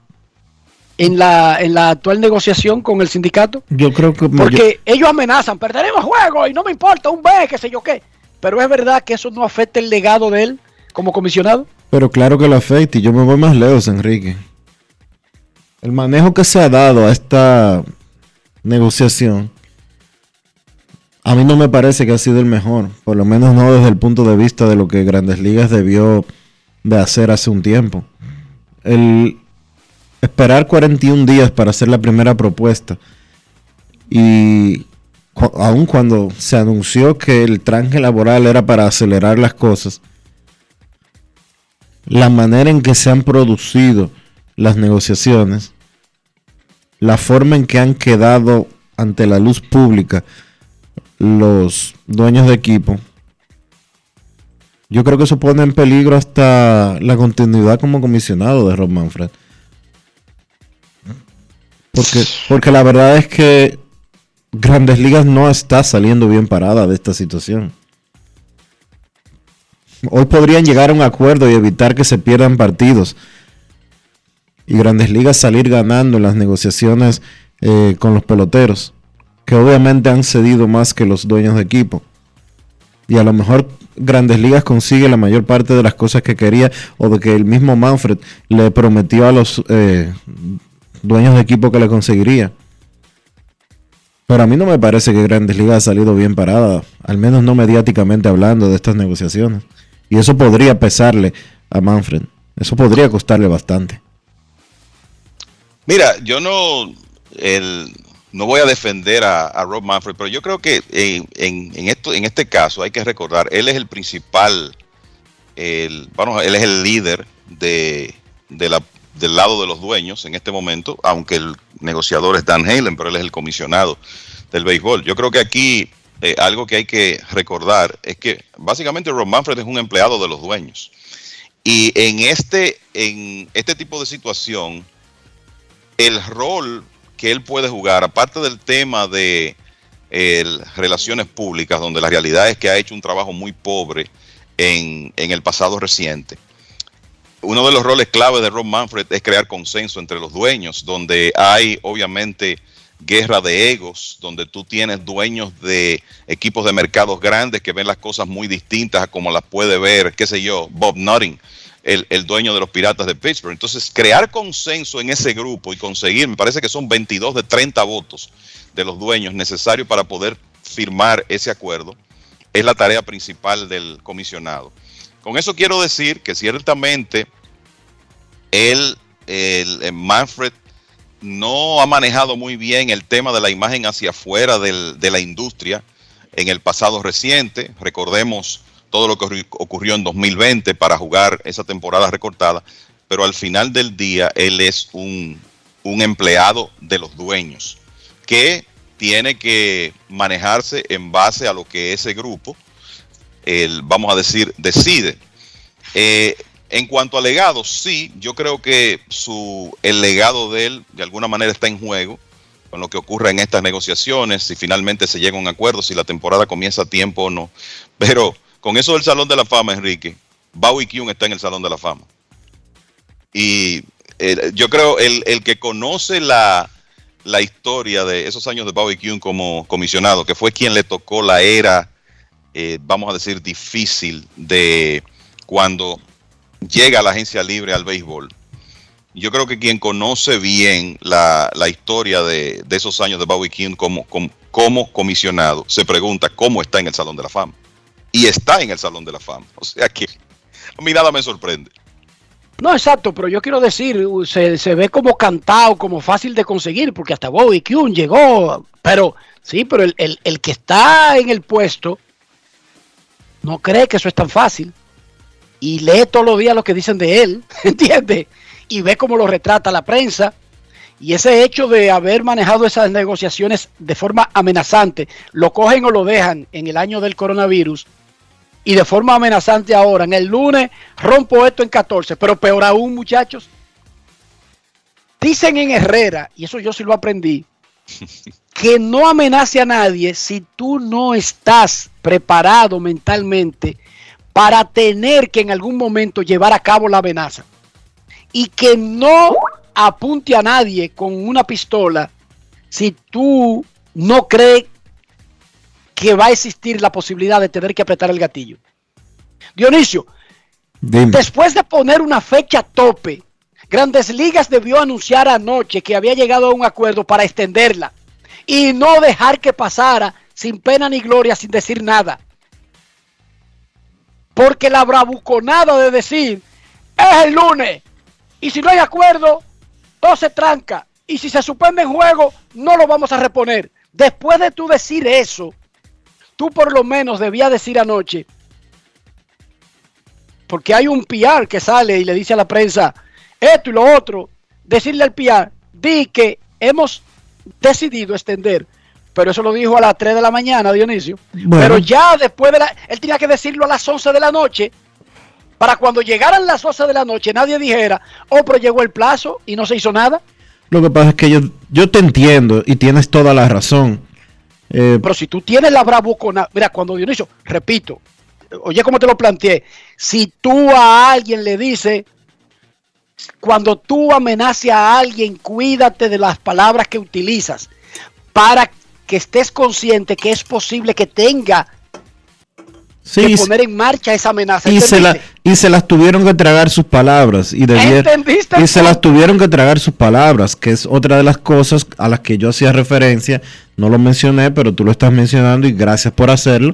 en la, en la actual negociación con el sindicato. Yo creo que Porque ellos amenazan, perderemos juego y no me importa un B, qué sé yo qué. Pero es verdad que eso no afecta el legado de él como comisionado. Pero claro que lo afecta y yo me voy más lejos, Enrique. El manejo que se ha dado a esta negociación, a mí no me parece que ha sido el mejor, por lo menos no desde el punto de vista de lo que Grandes Ligas debió de hacer hace un tiempo. El esperar 41 días para hacer la primera propuesta y cu- aun cuando se anunció que el tranje laboral era para acelerar las cosas, la manera en que se han producido las negociaciones, la forma en que han quedado ante la luz pública los dueños de equipo, yo creo que eso pone en peligro hasta la continuidad como comisionado de Rob Manfred. Porque, porque la verdad es que Grandes Ligas no está saliendo bien parada de esta situación. Hoy podrían llegar a un acuerdo y evitar que se pierdan partidos. Y Grandes Ligas salir ganando en las negociaciones eh, con los peloteros. Que obviamente han cedido más que los dueños de equipo. Y a lo mejor Grandes Ligas consigue la mayor parte de las cosas que quería o de que el mismo Manfred le prometió a los eh, dueños de equipo que le conseguiría. Pero a mí no me parece que Grandes Ligas ha salido bien parada, al menos no mediáticamente hablando de estas negociaciones. Y eso podría pesarle a Manfred. Eso podría costarle bastante. Mira, yo no, el, no voy a defender a, Rob Manfred, pero yo creo que en, esto, en este caso hay que recordar, él es el principal, el, bueno, él es el líder de, la, del lado de los dueños en este momento, aunque el negociador es Dan Halen, pero él es el comisionado del béisbol. Yo creo que aquí eh, algo que hay que recordar es que básicamente Rob Manfred es un empleado de los dueños. Y en este, en este tipo de situación, el rol que él puede jugar, aparte del tema de relaciones públicas, donde la realidad es que ha hecho un trabajo muy pobre en, en el pasado reciente. Uno de los roles clave de Rob Manfred es crear consenso entre los dueños, donde hay obviamente guerra de egos, donde tú tienes dueños de equipos de mercados grandes que ven las cosas muy distintas a como las puede ver, qué sé yo, Bob Nutting, el, dueño de los Piratas de Pittsburgh. Entonces, crear consenso en ese grupo y conseguir, me parece que son 22 de 30 votos de los dueños necesarios para poder firmar ese acuerdo, es la tarea principal del comisionado. Con eso quiero decir que ciertamente él, el Manfred no ha manejado muy bien el tema de la imagen hacia afuera de la industria en el pasado reciente. Recordemos todo lo que ocurrió en 2020 para jugar esa temporada recortada, pero al final del día él es un, empleado de los dueños que tiene que manejarse en base a lo que ese grupo, el, vamos a decir, decide. Eh, en cuanto a legado, sí, yo creo que su, el legado de él de alguna manera está en juego con lo que ocurre en estas negociaciones, si finalmente se llega a un acuerdo, si la temporada comienza a tiempo o no. Pero con eso del Salón de la Fama, Enrique, Bowie Kuhn está en el Salón de la Fama. Y eh, yo creo el, el que conoce la, la, historia de esos años de Bowie Kuhn como comisionado, que fue quien le tocó la era, eh, vamos a decir, difícil de cuando llega la agencia libre al béisbol. Yo creo que quien conoce bien la, historia de, esos años de Bowie King como, como, comisionado se pregunta cómo está en el Salón de la Fama. Y está en el Salón de la Fama. O sea que a mí nada me sorprende. No, exacto, pero yo quiero decir, se, ve como cantado, como fácil de conseguir, porque hasta Bobby Kuhn llegó, pero sí, pero el, el que está en el puesto no cree que eso es tan fácil y lee todos los días lo que dicen de él, (laughs) ¿entiendes? Y ve cómo lo retrata la prensa. Y ese hecho de haber manejado esas negociaciones de forma amenazante, lo cogen o lo dejan en el año del coronavirus y de forma amenazante ahora, en el lunes rompo esto en 14, pero peor aún muchachos, dicen en Herrera, y eso yo sí lo aprendí, (laughs) que no amenace a nadie si tú no estás preparado mentalmente para tener que en algún momento llevar a cabo la amenaza. Y que no apunte a nadie con una pistola si tú no crees que va a existir la posibilidad de tener que apretar el gatillo. Dionisio, después de poner una fecha tope, Grandes Ligas debió anunciar anoche que había llegado a un acuerdo para extenderla y no dejar que pasara sin pena ni gloria, sin decir nada. Porque la bravuconada de decir, es el lunes, y si no hay acuerdo, todo se tranca, y si se suspende el juego, no lo vamos a reponer. Después de tú decir eso, tú por lo menos debías decir anoche, porque hay un PR que sale y le dice a la prensa esto y lo otro, decirle al PR, di que hemos decidido extender pero eso lo dijo a las 3 de la mañana, Dionisio. Bueno. Pero ya después de la... Él tenía que decirlo a las 11 de la noche, para cuando llegaran las 11 de la noche nadie dijera, oh, pero llegó el plazo y no se hizo nada. Lo que pasa es que yo, yo te entiendo y tienes toda la razón. Eh, Pero si tú tienes la bravucona, mira, cuando Dionisio, repito, oye como te lo planteé, si tú a alguien le dices, cuando tú amenaces a alguien, cuídate de las palabras que utilizas para que estés consciente que es posible que tenga sí, que poner en marcha esa amenaza. y, se la-. Y se las tuvieron que tragar sus palabras. Y, debier- ¿Entendiste y se las tuvieron que tragar sus palabras, que es otra de las cosas a las que yo hacía referencia. No lo mencioné, pero tú lo estás mencionando y gracias por hacerlo.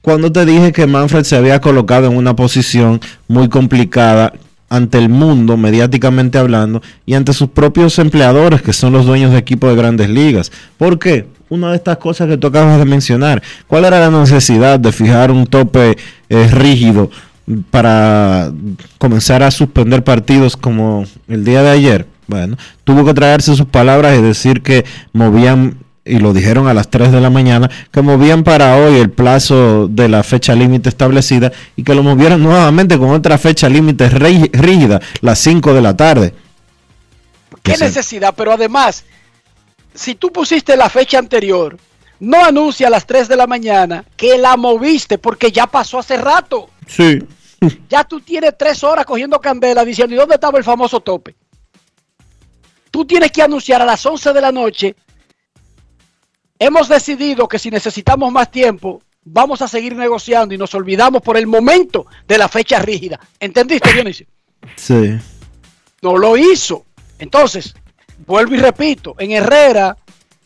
Cuando te dije que Manfred se había colocado en una posición muy complicada ante el mundo, mediáticamente hablando, y ante sus propios empleadores, que son los dueños de equipos de grandes ligas. ¿Por qué? Una de estas cosas que tú acabas de mencionar. ¿Cuál era la necesidad de fijar un tope eh, rígido para comenzar a suspender partidos como el día de ayer? Bueno, tuvo que traerse sus palabras y decir que movían, y lo dijeron a las 3 de la mañana, que movían para hoy el plazo de la fecha límite establecida y que lo movieran nuevamente con otra fecha límite rí- rígida, las 5 de la tarde. ¿Qué necesidad? Pero además, si tú pusiste la fecha anterior, no anuncia a las 3 de la mañana que la moviste porque ya pasó hace rato. Sí. Ya tú tienes tres horas cogiendo candela diciendo, ¿y dónde estaba el famoso tope? Tú tienes que anunciar a las 11 de la noche. Hemos decidido que si necesitamos más tiempo, vamos a seguir negociando y nos olvidamos por el momento de la fecha rígida. ¿Entendiste, Dionisio? Sí. No lo hizo. Entonces, vuelvo y repito, en Herrera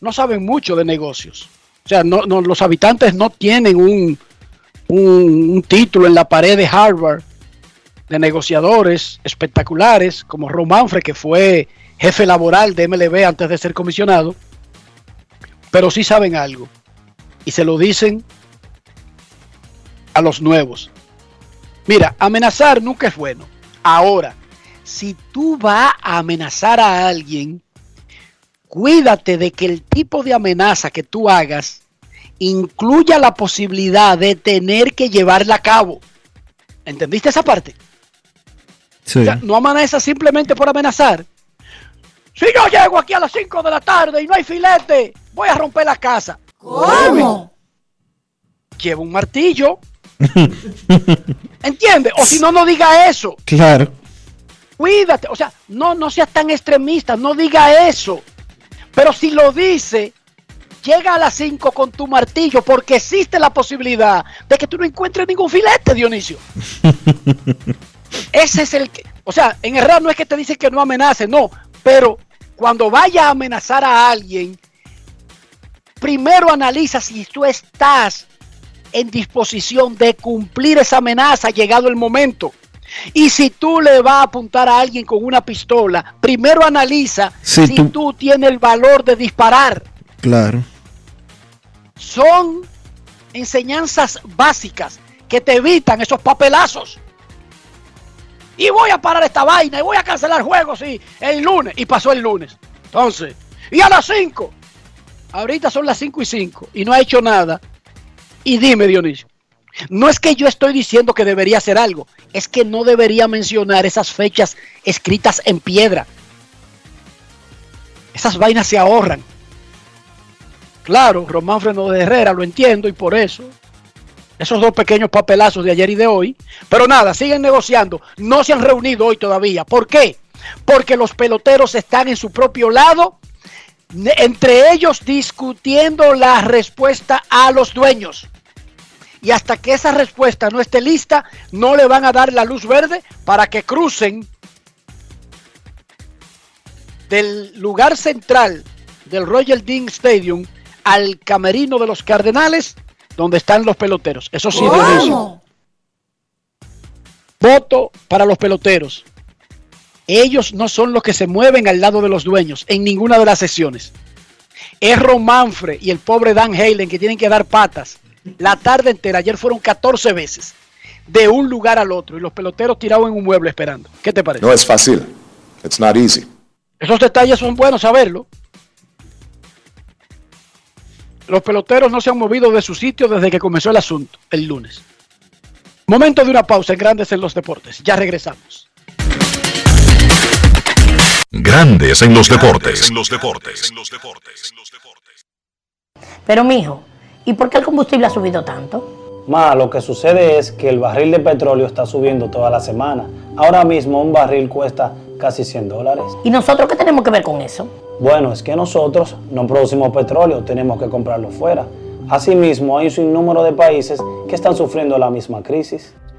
no saben mucho de negocios. O sea, no, no- los habitantes no tienen un, un, título en la pared de Harvard de negociadores espectaculares, como Ron Manfred, que fue jefe laboral de MLB antes de ser comisionado, pero sí saben algo. Y se lo dicen a los nuevos. Mira, amenazar nunca es bueno. Ahora, si tú vas a amenazar a alguien, cuídate de que el tipo de amenaza que tú hagas incluya la posibilidad de tener que llevarla a cabo. ¿Entendiste esa parte? Sí. O sea, no amenaza simplemente por amenazar. Si yo llego aquí a las 5 de la tarde y no hay filete, voy a romper la casa. ¿Cómo? Lleva un martillo. (laughs) ¿Entiendes? O si no, no diga eso. Claro. Cuídate. O sea, no, no seas tan extremista. No diga eso. Pero si lo dice, llega a las 5 con tu martillo porque existe la posibilidad de que tú no encuentres ningún filete, Dionisio. (laughs) Ese es el que, o sea, en Herrera no es que te dicen que no amenace, no, pero cuando vaya a amenazar a alguien, primero analiza si tú estás en disposición de cumplir esa amenaza llegado el momento. Y si tú le vas a apuntar a alguien con una pistola, primero analiza Si si tú- tú tienes el valor de disparar. Claro. Son enseñanzas básicas que te evitan esos papelazos. Y voy a parar esta vaina y voy a cancelar juegos y el lunes. Y pasó el lunes. Entonces, y a las 5. Ahorita son las 5 y 5 y no ha hecho nada. Y dime, Dionisio, no es que yo estoy diciendo que debería hacer algo, es que no debería mencionar esas fechas escritas en piedra. Esas vainas se ahorran. Claro, Román Freno de Herrera, lo entiendo y por eso. Esos dos pequeños papelazos de ayer y de hoy. Pero nada, siguen negociando. No se han reunido hoy todavía. ¿Por qué? Porque los peloteros están en su propio lado, entre ellos discutiendo la respuesta a los dueños. Y hasta que esa respuesta no esté lista, no le van a dar la luz verde para que crucen del lugar central del Royal Dean Stadium al camerino de los Cardenales, donde están los peloteros. Eso sí, Dionisio. Voto para los peloteros. Ellos no son los que se mueven al lado de los dueños en ninguna de las sesiones. Es Ron Manfred y el pobre Dan Halen que tienen que dar patas la tarde entera. Ayer fueron 14 veces de un lugar al otro y los peloteros tirados en un mueble esperando. ¿Qué te parece? No es fácil. It's not easy. Esos detalles son buenos saberlo. Los peloteros no se han movido de su sitio desde que comenzó el asunto, el lunes. Momento de una pausa en Grandes en los Deportes. Ya regresamos. Grandes en los deportes. En los deportes. Pero mijo, ¿y por qué el combustible ha subido tanto? Ma, lo que sucede es que el barril de petróleo está subiendo toda la semana. Ahora mismo un barril cuesta casi 100 dólares. ¿Y nosotros qué tenemos que ver con eso? Bueno, es que nosotros no producimos petróleo, tenemos que comprarlo fuera. Asimismo, hay un sinnúmero de países que están sufriendo la misma crisis.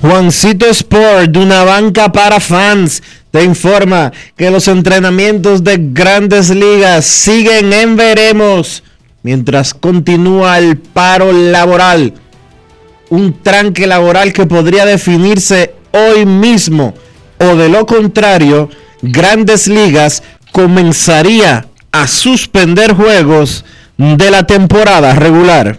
Juancito Sport, de una banca para fans, te informa que los entrenamientos de grandes ligas siguen en veremos mientras continúa el paro laboral. Un tranque laboral que podría definirse hoy mismo o de lo contrario, grandes ligas comenzaría a suspender juegos de la temporada regular.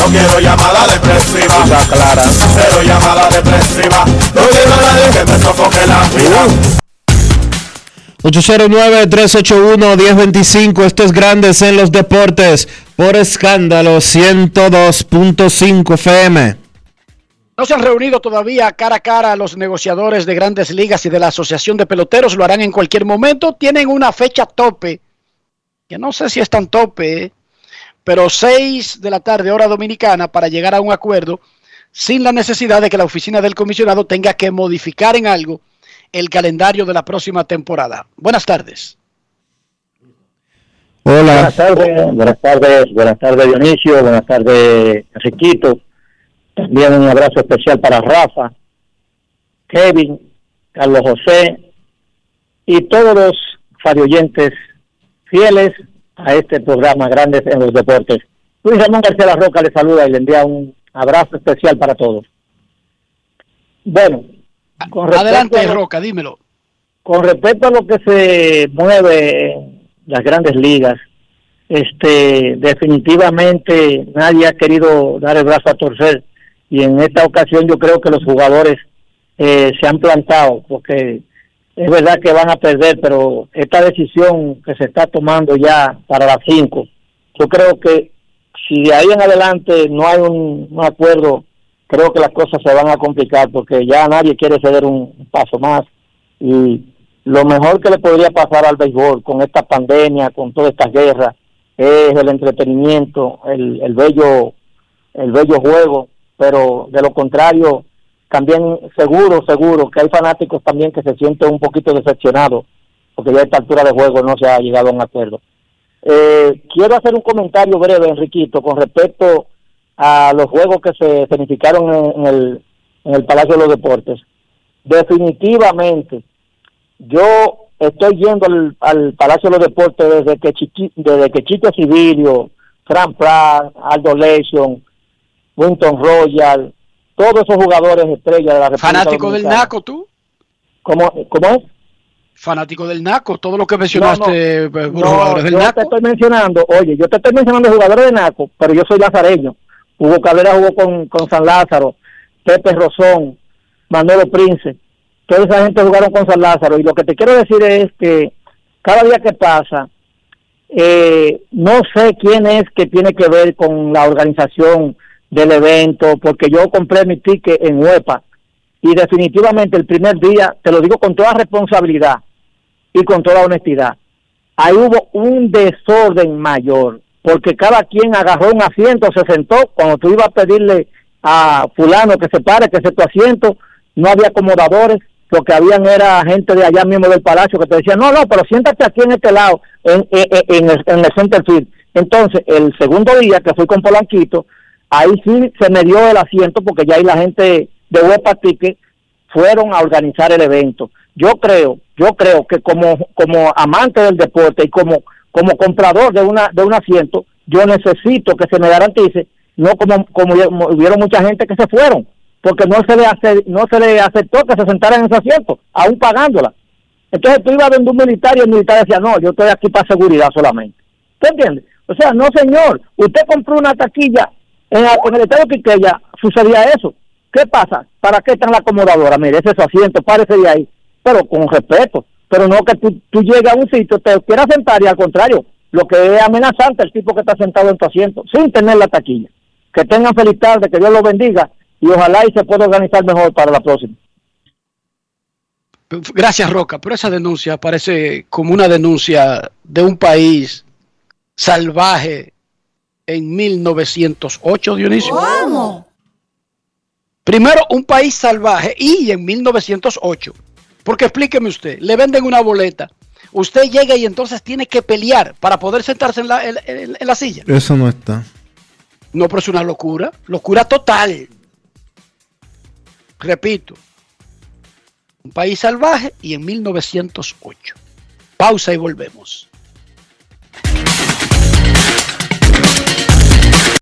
No quiero llamada depresiva. clara. Cero llamada depresiva. No quiero a nadie que me sofoque la vida. 809-381-1025. Esto es Grandes en los Deportes por escándalo 102.5 FM. No se han reunido todavía cara a cara los negociadores de grandes ligas y de la Asociación de Peloteros. Lo harán en cualquier momento. Tienen una fecha tope, que no sé si es tan tope, ¿eh? Pero 6 de la tarde, hora dominicana, para llegar a un acuerdo sin la necesidad de que la oficina del comisionado tenga que modificar en algo el calendario de la próxima temporada. Buenas tardes. Hola. Buenas tardes, buenas tardes, buenas tardes Dionisio, buenas tardes Riquito. También un abrazo especial para Rafa, Kevin, Carlos José y todos los radioyentes fieles a este programa Grandes en los Deportes. Luis Ramón García La Roca le saluda y le envía un abrazo especial para todos. Bueno, con Adelante, lo- Roca, dímelo. con respecto a lo que se mueve en las grandes ligas, este, definitivamente nadie ha querido dar el brazo a torcer y en esta ocasión yo creo que los jugadores eh, se han plantado porque es verdad que van a perder, pero esta decisión que se está tomando ya para las cinco, yo creo que si de ahí en adelante no hay un, acuerdo, creo que las cosas se van a complicar porque ya nadie quiere ceder un paso más. Y lo mejor que le podría pasar al béisbol con esta pandemia, con toda esta guerra, es el entretenimiento, el, el bello el bello juego, pero de lo contrario también seguro, seguro que hay fanáticos también que se sienten un poquito decepcionados porque ya a esta altura de juego no se ha llegado a un acuerdo. Eh, quiero hacer un comentario breve, Enriquito, con respecto a los juegos que se significaron en, el, en el Palacio de los Deportes. Definitivamente, yo estoy yendo al, al Palacio de los Deportes desde que, Chiqui, desde que Chico Civilio, Fran Prat, Aldo Lesion, Winton Royal, todos esos jugadores estrellas de la República Fanático del. NACO, tú. ¿Cómo, ¿Cómo es? Fanático del NACO, todo lo que mencionaste, No, jugadores del yo NACO. te estoy mencionando, oye, yo te estoy mencionando jugadores de Naco, pero yo soy lazareño. Hugo Cabrera jugó con, con San Lázaro, Pepe Rosón, Manolo Prince, toda esa gente jugaron con San Lázaro. Y lo que te quiero decir es que cada día que pasa, eh, no sé quién es que tiene que ver con la organización del evento, porque yo compré mi ticket en UEPA y definitivamente el primer día, te lo digo con toda responsabilidad y con toda honestidad, ahí hubo un desorden mayor, porque cada quien agarró un asiento, se sentó, cuando tú ibas a pedirle a fulano que se pare, que se tu asiento, no había acomodadores, lo que habían era gente de allá mismo del palacio que te decía, no, no, pero siéntate aquí en este lado, en, en, en el, en el center field. Entonces, el segundo día que fui con Polanquito, ahí sí se me dio el asiento porque ya ahí la gente de Huepa Ticket fueron a organizar el evento. Yo creo, yo creo que como como amante del deporte y como como comprador de una de un asiento, yo necesito que se me garantice, no como como hubieron mucha gente que se fueron, porque no se le hace, no se le aceptó que se sentara en ese asiento, aún pagándola. Entonces tú ibas viendo un militar y el militar decía, no, yo estoy aquí para seguridad solamente. ¿Te entiendes? O sea, no señor, usted compró una taquilla en, en el estado Quiqueya, sucedía eso. ¿Qué pasa? ¿Para qué está en la acomodadora? Mire, ese es su asiento, párese de ahí, pero con respeto. Pero no que tú, tú llegues a un sitio, te quieras sentar y al contrario, lo que es amenazante el tipo que está sentado en tu asiento, sin tener la taquilla. Que tengan feliz tarde, que Dios los bendiga y ojalá y se pueda organizar mejor para la próxima. Gracias, Roca, pero esa denuncia parece como una denuncia de un país salvaje en 1908, Dionisio. ¿Cómo? Primero, un país salvaje y en 1908. Porque explíqueme usted, le venden una boleta, usted llega y entonces tiene que pelear para poder sentarse en la, en- en- en la silla. Eso no está. No, pero es una locura, locura total. Repito, un país salvaje y en 1908. Pausa y volvemos.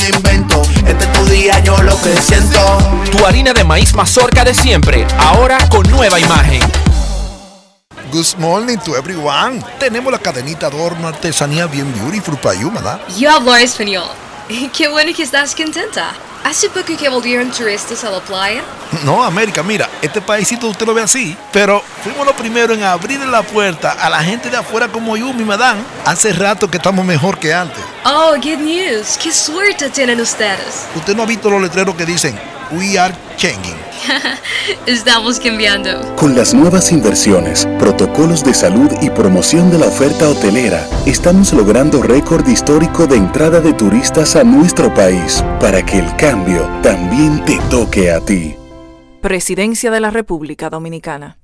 invento. Este es tu día, yo lo que siento. Tu harina de maíz mazorca de siempre, ahora con nueva imagen. Good morning to everyone. Tenemos la cadenita adorno artesanía bien beautiful para you, ¿verdad? Yo hablo español. (laughs) Qué bueno que estás contenta. ¿Hace poco que volvieron turistas a la playa? No, América, mira, este paísito usted lo ve así, pero fuimos los primeros en abrir la puerta a la gente de afuera como yo, mi madame. Hace rato que estamos mejor que antes. Oh, good news. Qué suerte tienen ustedes. Usted no ha visto los letreros que dicen We are changing. (laughs) Estamos cambiando. Con las nuevas inversiones, protocolos de salud y promoción de la oferta hotelera, estamos logrando récord histórico de entrada de turistas a nuestro país para que el cambio también te toque a ti. Presidencia de la República Dominicana.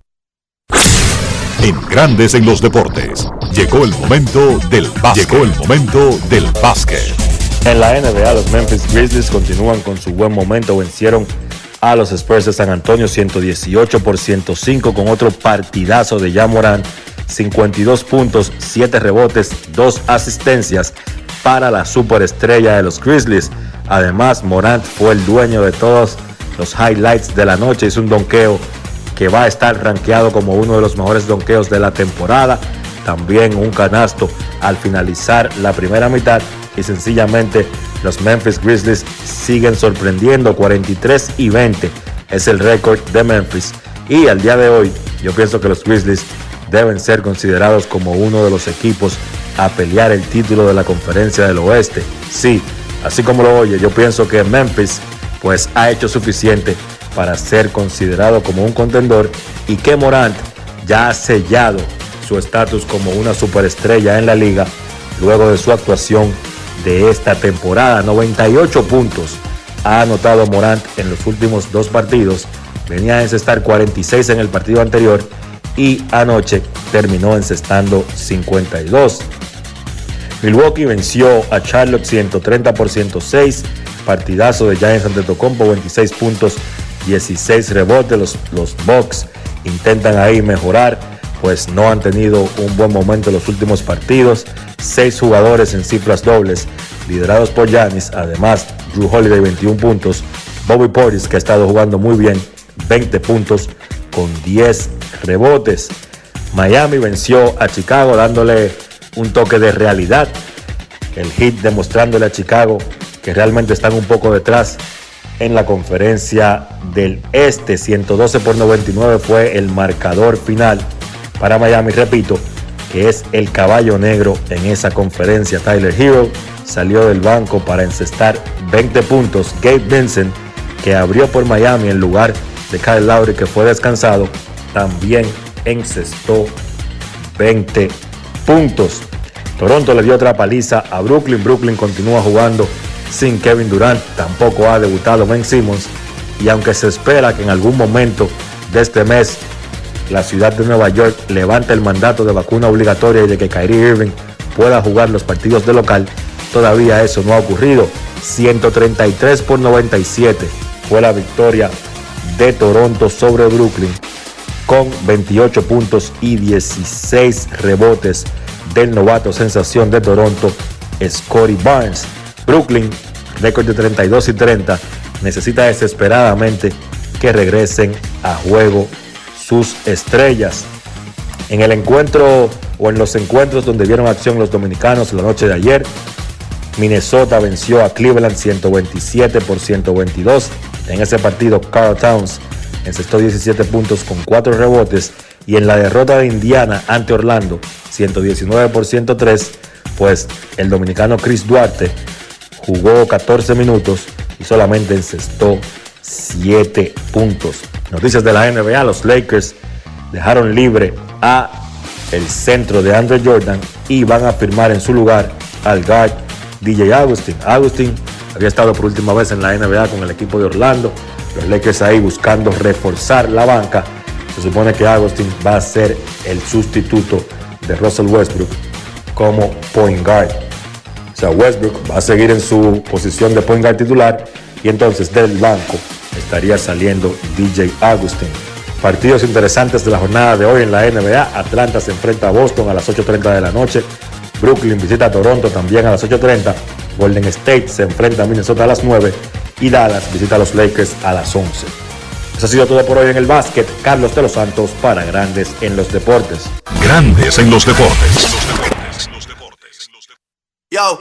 En Grandes en los deportes. Llegó el momento del básquet. Llegó el momento del básquet. En la NBA, los Memphis Grizzlies continúan con su buen momento, vencieron a los Spurs de San Antonio 118 por 105 con otro partidazo de Morant 52 puntos, 7 rebotes, 2 asistencias para la superestrella de los Grizzlies. Además, Morant fue el dueño de todos los highlights de la noche. Hizo un donqueo que va a estar rankeado como uno de los mejores donqueos de la temporada. También un canasto al finalizar la primera mitad. Y sencillamente los Memphis Grizzlies siguen sorprendiendo. 43 y 20 es el récord de Memphis. Y al día de hoy, yo pienso que los Grizzlies deben ser considerados como uno de los equipos a pelear el título de la conferencia del oeste. Sí, así como lo oye, yo pienso que Memphis pues ha hecho suficiente para ser considerado como un contendor y que Morant ya ha sellado su estatus como una superestrella en la liga luego de su actuación de esta temporada. 98 puntos ha anotado Morant en los últimos dos partidos. Venía a encestar 46 en el partido anterior y anoche terminó encestando 52. Milwaukee venció a Charlotte 130 por 106. Partidazo de Giants ante Tocompo, 26 puntos, 16 rebotes. Los, los Bucks intentan ahí mejorar, pues no han tenido un buen momento en los últimos partidos. Seis jugadores en cifras dobles, liderados por Giannis. Además, Drew Holiday, 21 puntos. Bobby Portis, que ha estado jugando muy bien, 20 puntos con 10 rebotes. Miami venció a Chicago dándole un toque de realidad. El hit demostrándole a Chicago que realmente están un poco detrás en la conferencia del Este. 112 por 99 fue el marcador final para Miami. Repito, que es el caballo negro en esa conferencia. Tyler Hero salió del banco para encestar 20 puntos. Gabe Vincent, que abrió por Miami en lugar de Kyle Lowry, que fue descansado, también encestó 20 puntos. Toronto le dio otra paliza a Brooklyn. Brooklyn continúa jugando sin Kevin Durant. Tampoco ha debutado Ben Simmons. Y aunque se espera que en algún momento de este mes la ciudad de Nueva York levante el mandato de vacuna obligatoria y de que Kyrie Irving pueda jugar los partidos de local, todavía eso no ha ocurrido. 133 por 97 fue la victoria de Toronto sobre Brooklyn con 28 puntos y 16 rebotes del novato sensación de Toronto, Scotty Barnes. Brooklyn, récord de 32 y 30, necesita desesperadamente que regresen a juego sus estrellas. En el encuentro o en los encuentros donde vieron acción los dominicanos la noche de ayer, Minnesota venció a Cleveland 127 por 122. En ese partido, Carl Towns encestó 17 puntos con 4 rebotes y en la derrota de Indiana ante Orlando 119 por 103 pues el dominicano Chris Duarte jugó 14 minutos y solamente encestó 7 puntos. Noticias de la NBA, los Lakers dejaron libre a el centro de Andre Jordan y van a firmar en su lugar al guard DJ Agustin. Agustin había estado por última vez en la NBA con el equipo de Orlando, los Lakers ahí buscando reforzar la banca. Se supone que Agustin va a ser el sustituto de Russell Westbrook como point guard. O sea, Westbrook va a seguir en su posición de point guard titular y entonces del banco estaría saliendo DJ Agustin. Partidos interesantes de la jornada de hoy en la NBA. Atlanta se enfrenta a Boston a las 8.30 de la noche. Brooklyn visita a Toronto también a las 8.30. Golden State se enfrenta a Minnesota a las 9 y Dallas visita a los Lakers a las 11. Eso ha sido todo por hoy en el básquet. Carlos de los Santos para Grandes en los Deportes. Grandes en los Deportes. Yo,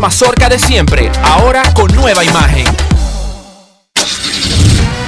mazorca de siempre, ahora con nueva imagen.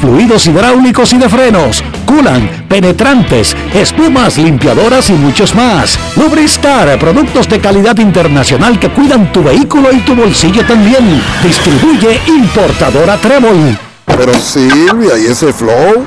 fluidos hidráulicos y de frenos, culan, penetrantes, espumas, limpiadoras y muchos más. Lubristar, productos de calidad internacional que cuidan tu vehículo y tu bolsillo también. Distribuye importadora Trébol. Pero Silvia, ¿y ese flow?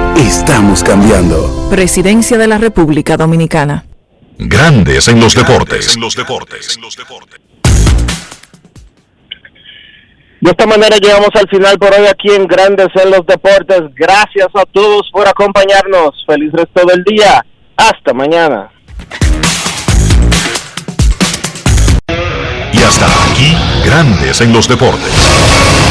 Estamos cambiando. Presidencia de la República Dominicana. Grandes en los deportes. De esta manera llegamos al final por hoy aquí en Grandes en los Deportes. Gracias a todos por acompañarnos. Feliz resto del día. Hasta mañana. Y hasta aquí, Grandes en los deportes.